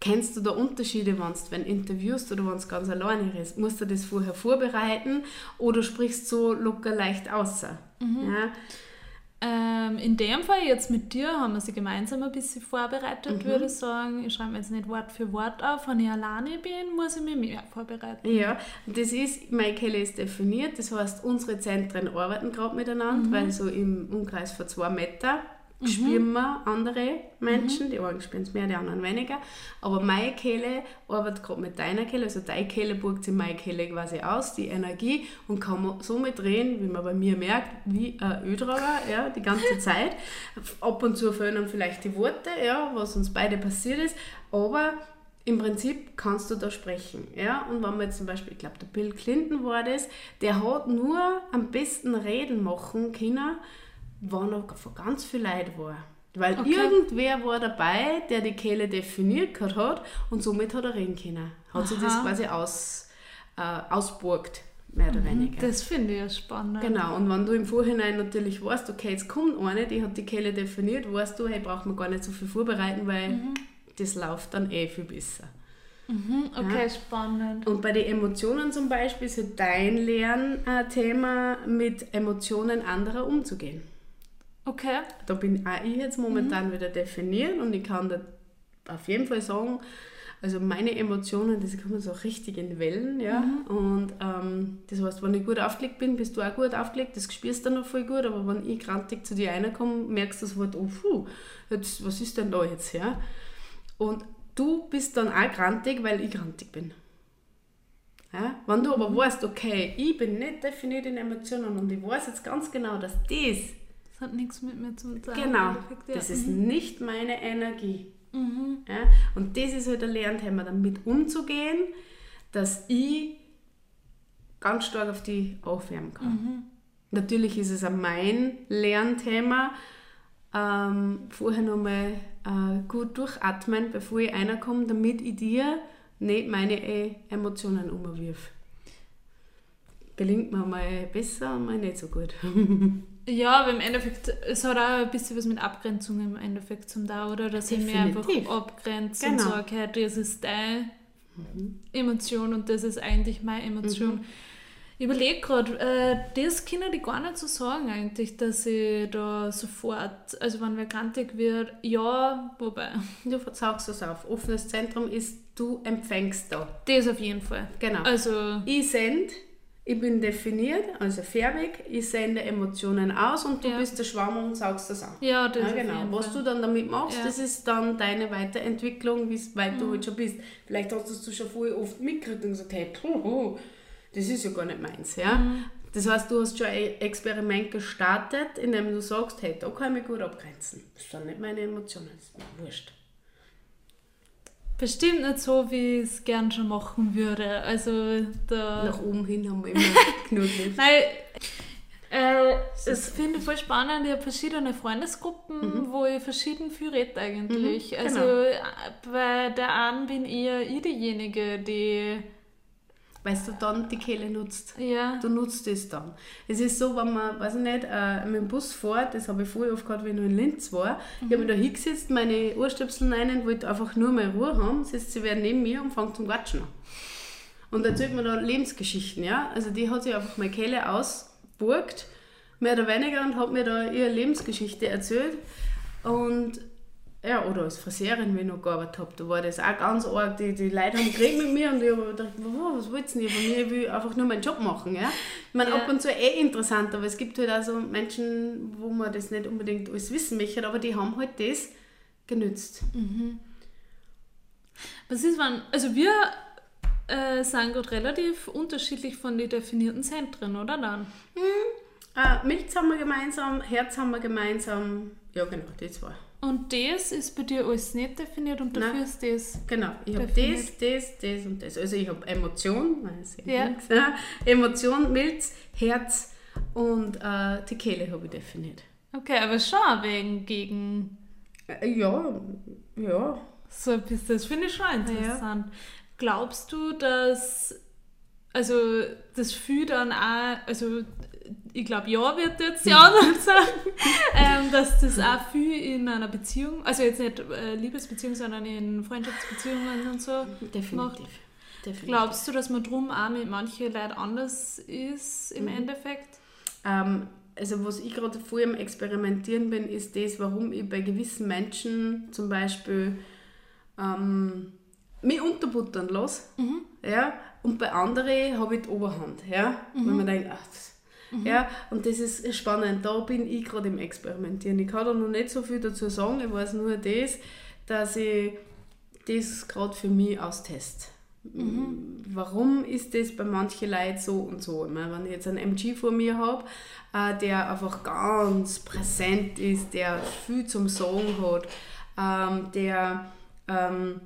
Kennst du da Unterschiede, wenn du wenn du interviewst oder wenn es ganz alleine ist? Musst du das vorher vorbereiten oder sprichst so locker leicht außer? Ja? Ähm, in dem Fall jetzt mit dir haben wir sie gemeinsam ein bisschen vorbereitet, würde ich sagen. Ich schreibe mir jetzt nicht Wort für Wort auf. Wenn ich alleine bin, muss ich mich mehr vorbereiten. Ja, das ist, meine Kehle ist definiert, das heißt, unsere Zentren arbeiten gerade miteinander, weil so im Umkreis von zwei Meter spüren wir andere Menschen, die einen spüren es mehr, die anderen weniger, aber meine Kehle arbeitet gerade mit deiner Kehle, also deine Kehle burgt in meine Kehle quasi aus, die Energie und kann man somit drehen, wie man bei mir merkt, wie ein Öldrager, ja, die ganze <laughs> Zeit. Ab und zu fehlen vielleicht die Worte, ja, was uns beide passiert ist, aber im Prinzip kannst du da sprechen. Ja? Und wenn man jetzt zum Beispiel, ich glaube, der Bill Clinton war das, der hat nur am besten reden machen können, wenn er von ganz viel Leid war. Weil Okay. irgendwer war dabei, der die Kehle definiert gehabt hat und somit hat er reden können. Hat sich das Aha. quasi aus, äh, ausburgt, mehr oder weniger. Das finde ich ja spannend. Genau, und wenn du im Vorhinein natürlich weißt, okay, jetzt kommt eine, die hat die Kehle definiert, weißt du, hey, braucht man gar nicht so viel vorbereiten, weil das läuft dann eh viel besser. Mhm, okay, spannend. Und bei den Emotionen zum Beispiel ist ja dein Lernthema, mit Emotionen anderer umzugehen. Okay. Da bin auch ich jetzt momentan wieder definiert und ich kann da auf jeden Fall sagen, also meine Emotionen, das kommen so richtig in Wellen, ja. Und ähm, das heißt, wenn ich gut aufgelegt bin, bist du auch gut aufgelegt, das spürst du dann noch voll gut, aber wenn ich grantig zu dir reinkomme, merkst du sofort, oh, puh, jetzt, was ist denn da jetzt, ja. Und du bist dann auch grantig, weil ich grantig bin. Ja? Wenn du aber weißt, okay, ich bin nicht definiert in Emotionen und ich weiß jetzt ganz genau, dass das Das hat nichts mit mir zu tun. Genau, ja. das ist nicht meine Energie. Mhm. Ja? Und das ist halt ein Lernthema, damit umzugehen, dass ich ganz stark auf die aufwärmen kann. Mhm. Natürlich ist es auch mein Lernthema, ähm, vorher nochmal äh, gut durchatmen, bevor ich reinkomme, damit ich dir nicht meine äh, Emotionen umwirf. Gelingt mir mal besser und mal nicht so gut. <laughs> Ja, aber im Endeffekt, es hat auch ein bisschen was mit Abgrenzung im Endeffekt zum da, oder? Dass ich mich einfach Definitiv. abgrenze und Genau. sage, hey, das ist deine Emotion und das ist eigentlich meine Emotion. Mhm. Ich überlege gerade, äh, das können die gar nicht so sagen eigentlich, dass ich da sofort, also wenn wer grantig wird, ja, wobei, Du saugst es auf. Offenes Zentrum ist, du empfängst da. das auf jeden Fall. Genau. Also, Ich sende, ich bin definiert, also färbig, ich sende Emotionen aus und du Ja. bist der Schwamm und saugst das auf. ja, das Ja, genau. Was du dann damit machst, Ja. das ist dann deine Weiterentwicklung, wie weit du halt schon bist. Vielleicht hast du es schon voll oft mitgekriegt und gesagt, hey, puh, das ist ja gar nicht meins. Ja? Mhm. Das heißt, du hast schon ein Experiment gestartet, in dem du sagst, hey, da kann ich mich gut abgrenzen. Das sind nicht meine Emotionen, das ist mir wurscht. Bestimmt nicht so, wie ich es gern schon machen würde. Also, da. Nach oben hin haben wir immer <laughs> genug Luft. Nein, äh, das finde ich voll spannend. Ich habe verschiedene Freundesgruppen, wo ich verschieden viel rede eigentlich. Mhm, also genau. äh, bei der einen bin eher ich diejenige, die Weißt du, dann die Kehle nutzt. ja. Du nutzt es dann. Es ist so, wenn man, weiß ich nicht, äh, mit dem Bus fährt, das habe ich vorher oft gehabt, wenn ich noch in Linz war, ich habe mich da hingesetzt, meine Ohrstöpsel rein und wollte einfach nur mal Ruhe haben, sitzt sie wer neben mir und fängt zum Quatschen an. Und erzählt mir da Lebensgeschichten, ja. Also die hat sich einfach meine Kehle ausburgt, mehr oder weniger, und hat mir da ihre Lebensgeschichte erzählt. Und ja, oder als Friseurin, wenn ich noch gearbeitet habe, da war das auch ganz arg. Die, die Leute haben geredet mit mir und ich habe gedacht, wow, was wollt ihr von mir? Ich will einfach nur meinen Job machen. Ja? Ich meine, ja. ab und zu eh interessant, aber es gibt halt auch so Menschen, wo man das nicht unbedingt alles wissen möchte, aber die haben halt das genützt. Mhm. Was ist, wenn, also wir äh, sind gerade relativ unterschiedlich von den definierten Zentren, oder dann? Mhm. Äh, Milz haben wir gemeinsam, Herz haben wir gemeinsam, ja genau, die zwei. Und das ist bei dir alles nicht definiert und dafür Nein. ist das. Genau, ich habe das, das, das und das. Also ich habe Emotion, ja. ja. Emotion, Milz, Herz und äh, die Kehle habe ich definiert. Okay, aber schon wegen gegen. Äh, ja, ja. So ein bisschen, das finde ich schon interessant. Ja. Glaubst du, dass also das Gefühl dann auch, also ich glaube, ja wird jetzt die anderen <laughs> sagen, ähm, dass das auch viel in einer Beziehung, also jetzt nicht äh, Liebesbeziehung, sondern in Freundschaftsbeziehungen und so Definitiv. macht. Definitiv. Glaubst du, dass man drum auch mit manchen Leuten anders ist im mhm. Endeffekt? Ähm, also was ich gerade vor im Experimentieren bin, ist das, warum ich bei gewissen Menschen zum Beispiel ähm, mich unterbuttern lasse. Mhm. Ja, und bei anderen habe ich die Oberhand. Ja, mhm. Wenn man denkt, ach, das Mhm. Ja, und das ist spannend. Da bin ich gerade im Experimentieren. Ich kann da noch nicht so viel dazu sagen. Ich weiß nur das, dass ich das gerade für mich austeste. Mhm. Warum ist das bei manchen Leuten so und so? Ich meine, wenn ich jetzt einen MG vor mir habe, äh, der einfach ganz präsent ist, der viel zum Sagen hat, ähm, der ähm,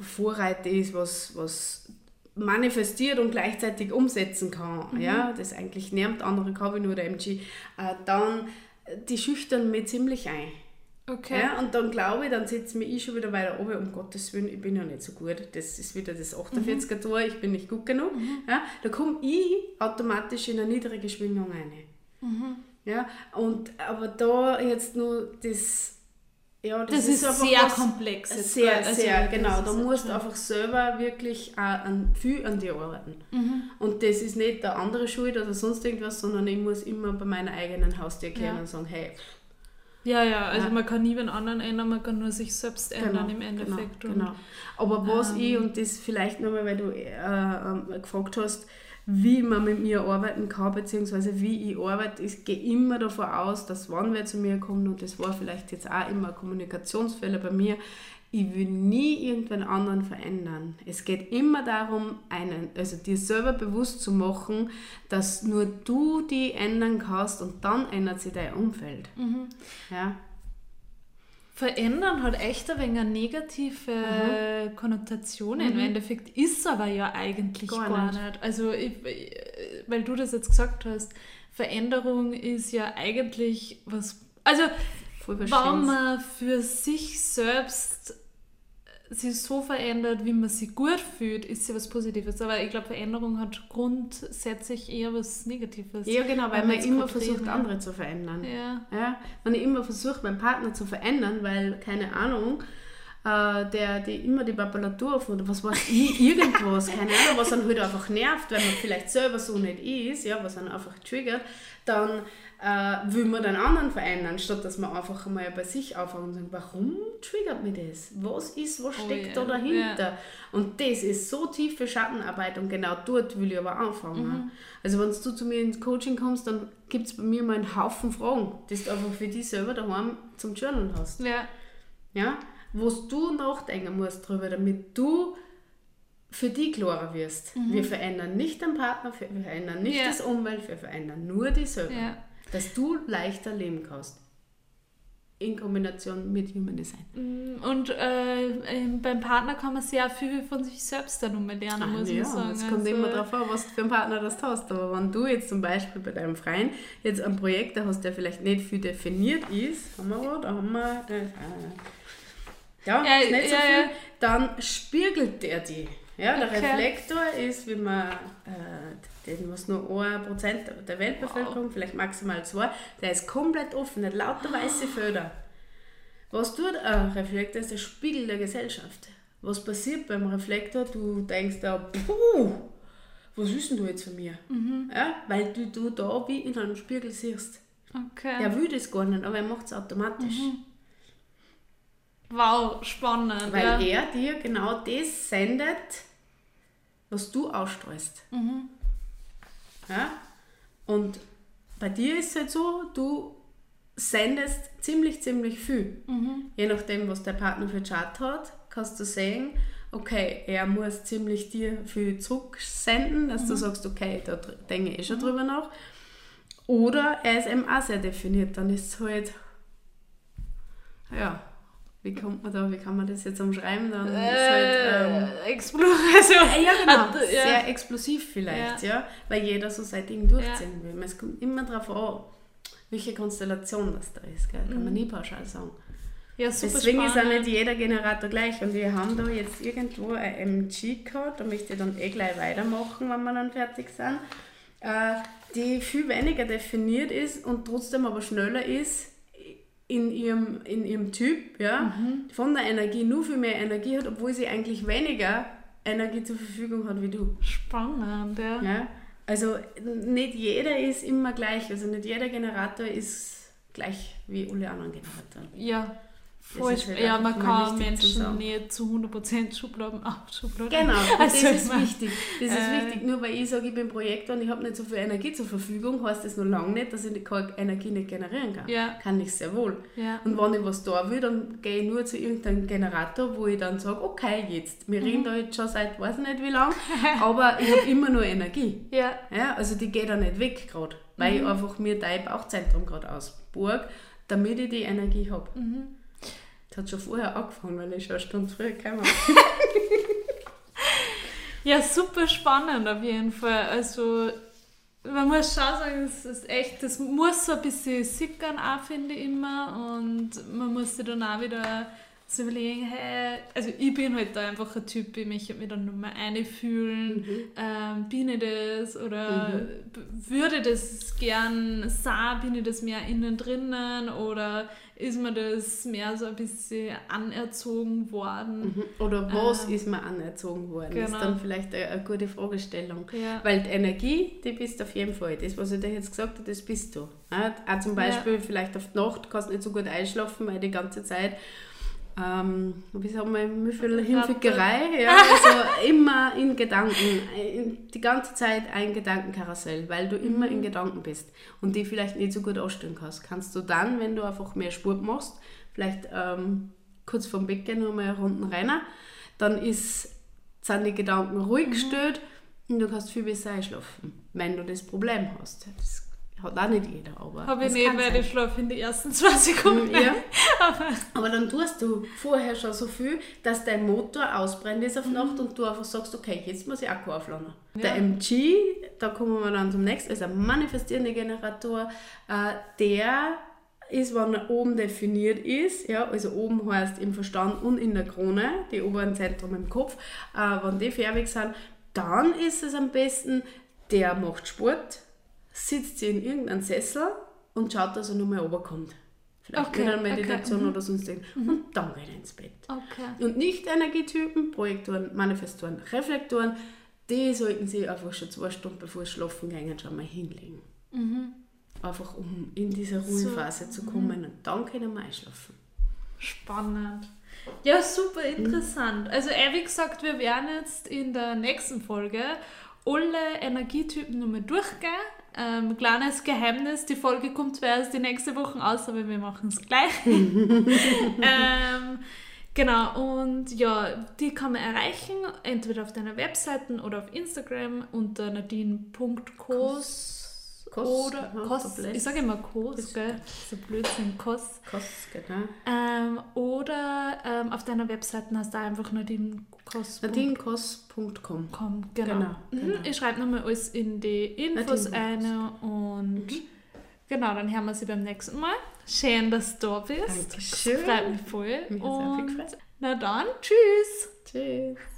Vorreiter ist, was, was manifestiert und gleichzeitig umsetzen kann, mhm. ja, das eigentlich niemand andere kann wie nur der MG, äh, dann äh, die schüchtern mir ziemlich ein. Okay. Ja, und dann glaube ich, dann setze ich mich schon wieder weiter oben, um Gottes Willen, ich bin ja nicht so gut. Das ist wieder das 48er mhm. Tor, ich bin nicht gut genug. Mhm. Ja, da komme ich automatisch in eine niedrige Schwingung rein. Mhm. Ja, und, aber da jetzt nur das ja, das, das ist, ist sehr komplex. Sehr, also, sehr, genau. Da musst du einfach selber wirklich auch an, viel an dir arbeiten. Mhm. Und das ist nicht der andere Schuld oder sonst irgendwas, sondern ich muss immer bei meiner eigenen Haustür kehren ja. und sagen, hey. Ja, ja, also ja. man kann nie den anderen ändern, man kann nur sich selbst ändern genau, im Endeffekt. Genau, genau. Aber was ähm, ich, und das vielleicht nochmal, weil du äh, äh, gefragt hast, wie man mit mir arbeiten kann, beziehungsweise wie ich arbeite. Ich gehe immer davon aus, dass wann wer zu mir kommt, und das war vielleicht jetzt auch immer ein Kommunikationsfehler bei mir, ich will nie irgendwen anderen verändern. Es geht immer darum, einen, also dir selber bewusst zu machen, dass nur du die ändern kannst und dann ändert sich dein Umfeld. Mhm. Ja verändern hat echt ein wenig eine negative mhm. Konnotation. Mhm. Im Endeffekt ist aber ja eigentlich gar, gar nicht. nicht. Also, ich, weil du das jetzt gesagt hast, Veränderung ist ja eigentlich was. Also, wenn man für sich selbst sich so verändert, wie man sich gut fühlt, ist ja was Positives. Aber ich glaube, Veränderung hat grundsätzlich eher was Negatives. Ja, genau, weil man immer versucht, andere zu verändern. Ja. ja. Wenn ich immer versuche, meinen Partner zu verändern, weil, keine Ahnung, äh, der, der immer die Papulatur von was weiß ich, <laughs> irgendwas, keine Ahnung, was dann halt einfach nervt, weil man vielleicht selber so nicht ist, ja, was dann einfach triggert, dann äh, will man den anderen verändern, statt dass man einfach mal bei sich aufhört und sagt, warum triggert mich das? Was ist, was oh steckt oh, yeah. da dahinter? Yeah. Und das ist so tiefe Schattenarbeit und genau dort will ich aber anfangen. Mhm. Also wenn du zu mir ins Coaching kommst, dann gibt es bei mir mal einen Haufen Fragen, die du einfach für dich selber daheim zum Journal hast. Ja. Ja? Was du nachdenken musst darüber, damit du für dich klarer wirst. Mhm. Wir verändern nicht den Partner, wir verändern nicht das Umwelt, wir verändern nur dich selber. Ja dass du leichter leben kannst. In Kombination mit Human Design. Mm, und äh, beim Partner kann man sehr viel von sich selbst dann lernen, Ach, muss ja, man sagen. Es kommt also, immer darauf an, was du für einen Partner das hast. Aber wenn du jetzt zum Beispiel bei deinem Freien jetzt ein Projekt hast, der vielleicht nicht viel definiert ist, haben wir wo, da haben wir, äh, ja, ja, nicht so ja, viel, dann spiegelt der die. Ja, der okay. Reflektor ist, wie man äh, den was nur 1% der Weltbevölkerung, wow. vielleicht maximal 2, der ist komplett offen, nicht lauter weiße Felder. Was tut ein Reflektor? ist der Spiegel der Gesellschaft. Was passiert beim Reflektor? Du denkst da, puh, was denn du jetzt von mir? Mhm. Ja, weil du, du da wie in einem Spiegel siehst. Okay. Der will das gar nicht, aber er macht es automatisch. Mhm. Wow, spannend. Weil ja. er dir genau das sendet, was du ausstrahlst. Mhm. Ja? Und bei dir ist es halt so, du sendest ziemlich, ziemlich viel. Mhm. Je nachdem, was der Partner für Chart hat, kannst du sehen, okay, er muss ziemlich dir viel zurücksenden, dass Mhm. du sagst, okay, da denke ich eh schon drüber nach. Oder er ist eben auch sehr definiert, dann ist es halt, ja, wie kommt man da, wie kann man das jetzt umschreiben? Dann ist halt, ähm, Äh, Exploration. Ah, <laughs> ja, genau. Hat- ja. Sehr explosiv vielleicht, ja. Weil jeder so sein Ding durchziehen will. Es kommt immer darauf an, welche Konstellation das da ist. Gell? Kann man nie pauschal sagen. Ja, Deswegen ist auch spannend. nicht jeder Generator gleich. Und wir haben da jetzt irgendwo ein MG gehabt, da möchte ich dann eh gleich weitermachen, wenn wir dann fertig sind, äh, die viel weniger definiert ist und trotzdem aber schneller ist in ihrem, in ihrem Typ, ja, von der Energie nur viel mehr Energie hat, obwohl sie eigentlich weniger Energie zur Verfügung hat wie du. Spannend, ja. Ja? Also nicht jeder ist immer gleich, also nicht jeder Generator ist gleich wie alle anderen Generatoren. Ja, voll halt ja, man kann. Menschen nicht zu 100% Schubladen <laughs> abschubladen. Genau, <laughs> Also das ist wichtig. Das ist äh, wichtig. Nur weil ich sage, ich bin Projektor und ich habe nicht so viel Energie zur Verfügung, heißt das noch lange nicht, dass ich keine Energie nicht generieren kann. Ja. Kann ich sehr wohl. Ja. Und wenn ich was da will, dann gehe ich nur zu irgendeinem Generator, wo ich dann sage, okay, jetzt. Wir Mhm. reden da jetzt schon seit weiß nicht wie lang, <laughs> aber ich habe immer nur Energie. Ja. Ja, also die geht da nicht weg gerade, weil Mhm. ich einfach mir dein Bauchzentrum gerade ausburg, damit ich die Energie habe. Mhm. Das hat schon vorher angefangen, weil ich schon eine Stunde früher gekommen <laughs> Ja, super spannend auf jeden Fall. Also, man muss schon sagen, es ist echt, das muss so ein bisschen sickern auch, finde ich immer. Und man muss sich dann auch wieder so überlegen, hey, also ich bin halt da einfach ein Typ, ich möchte mich dann nochmal einfühlen, ähm, bin ich das oder b- würde das gern sein, bin ich das mehr innen drinnen oder ist mir das mehr so ein bisschen anerzogen worden? Mhm. Oder was Ähm, ist mir anerzogen worden? Ist genau. dann vielleicht eine, eine gute Fragestellung. Ja. Weil die Energie, die bist du auf jeden Fall. Das, was ich dir jetzt gesagt habe, das bist du. Ja, auch zum Beispiel vielleicht auf die Nacht kannst du nicht so gut einschlafen, weil die ganze Zeit ähm, wie sagen wir, wie viel Hinfickerei, ja, also <laughs> immer in Gedanken, in, die ganze Zeit ein Gedankenkarussell, weil du immer in Gedanken bist und die vielleicht nicht so gut ausstellen kannst. Kannst du dann, wenn du einfach mehr Sport machst, vielleicht ähm, kurz vorm Bett gehen und mal Runden rein, dann ist, sind die Gedanken ruhig gestellt und du kannst viel besser einschlafen, wenn du das Problem hast. Das hat auch nicht jeder, aber Habe ich nicht, weil sein. ich schlafe in die ersten zwei Sekunden. Ja. Aber Aber dann tust du vorher schon so viel, dass dein Motor ausbrennt ist auf Nacht und du einfach sagst, okay, jetzt muss ich Akku aufladen. Der MG, da kommen wir dann zum nächsten, ist ein manifestierender Generator, äh, der ist, wenn er oben definiert ist, ja, also oben heißt im Verstand und in der Krone, die oberen Zentrum im Kopf, äh, wenn die färbig sind, dann ist es am besten, der macht Sport, sitzt sie in irgendeinem Sessel und schaut, dass er nochmal runterkommt. Vielleicht Okay, mit einer okay, Meditation mhm. oder sonst irgendwas. Und dann geht er ins Bett. okay. Und Nicht-Energietypen, Projektoren, Manifestoren, Reflektoren, die sollten sie einfach schon zwei Stunden bevor sie schlafen gehen schon mal hinlegen. Einfach um in diese Ruhephase zu kommen und dann können wir einschlafen. Spannend. Ja, super interessant. Also, eh, wie gesagt, wir werden jetzt in der nächsten Folge alle Energietypen nochmal durchgehen. Ähm, kleines Geheimnis, die Folge kommt zwar erst die nächste Woche aus, aber wir machen es gleich. <laughs> ähm, genau, und ja, die kann man erreichen, entweder auf deiner Webseite oder auf Instagram unter nadine.kos Kos, oder genau, Kos, doppelt. ich sage immer Kos, gell? So Blödsinn, Kos. Kost, genau. Ähm, oder ähm, auf deiner Webseite hast du einfach nadinekos.com. Nadinekos.com. Genau. Genau, Mhm, genau. Ich schreibe nochmal alles in die Infos Nadine ein und genau, dann hören wir sie beim nächsten Mal. Schön, dass du da bist. Dankeschön. Freut mich voll. Mich und na dann, tschüss. Tschüss.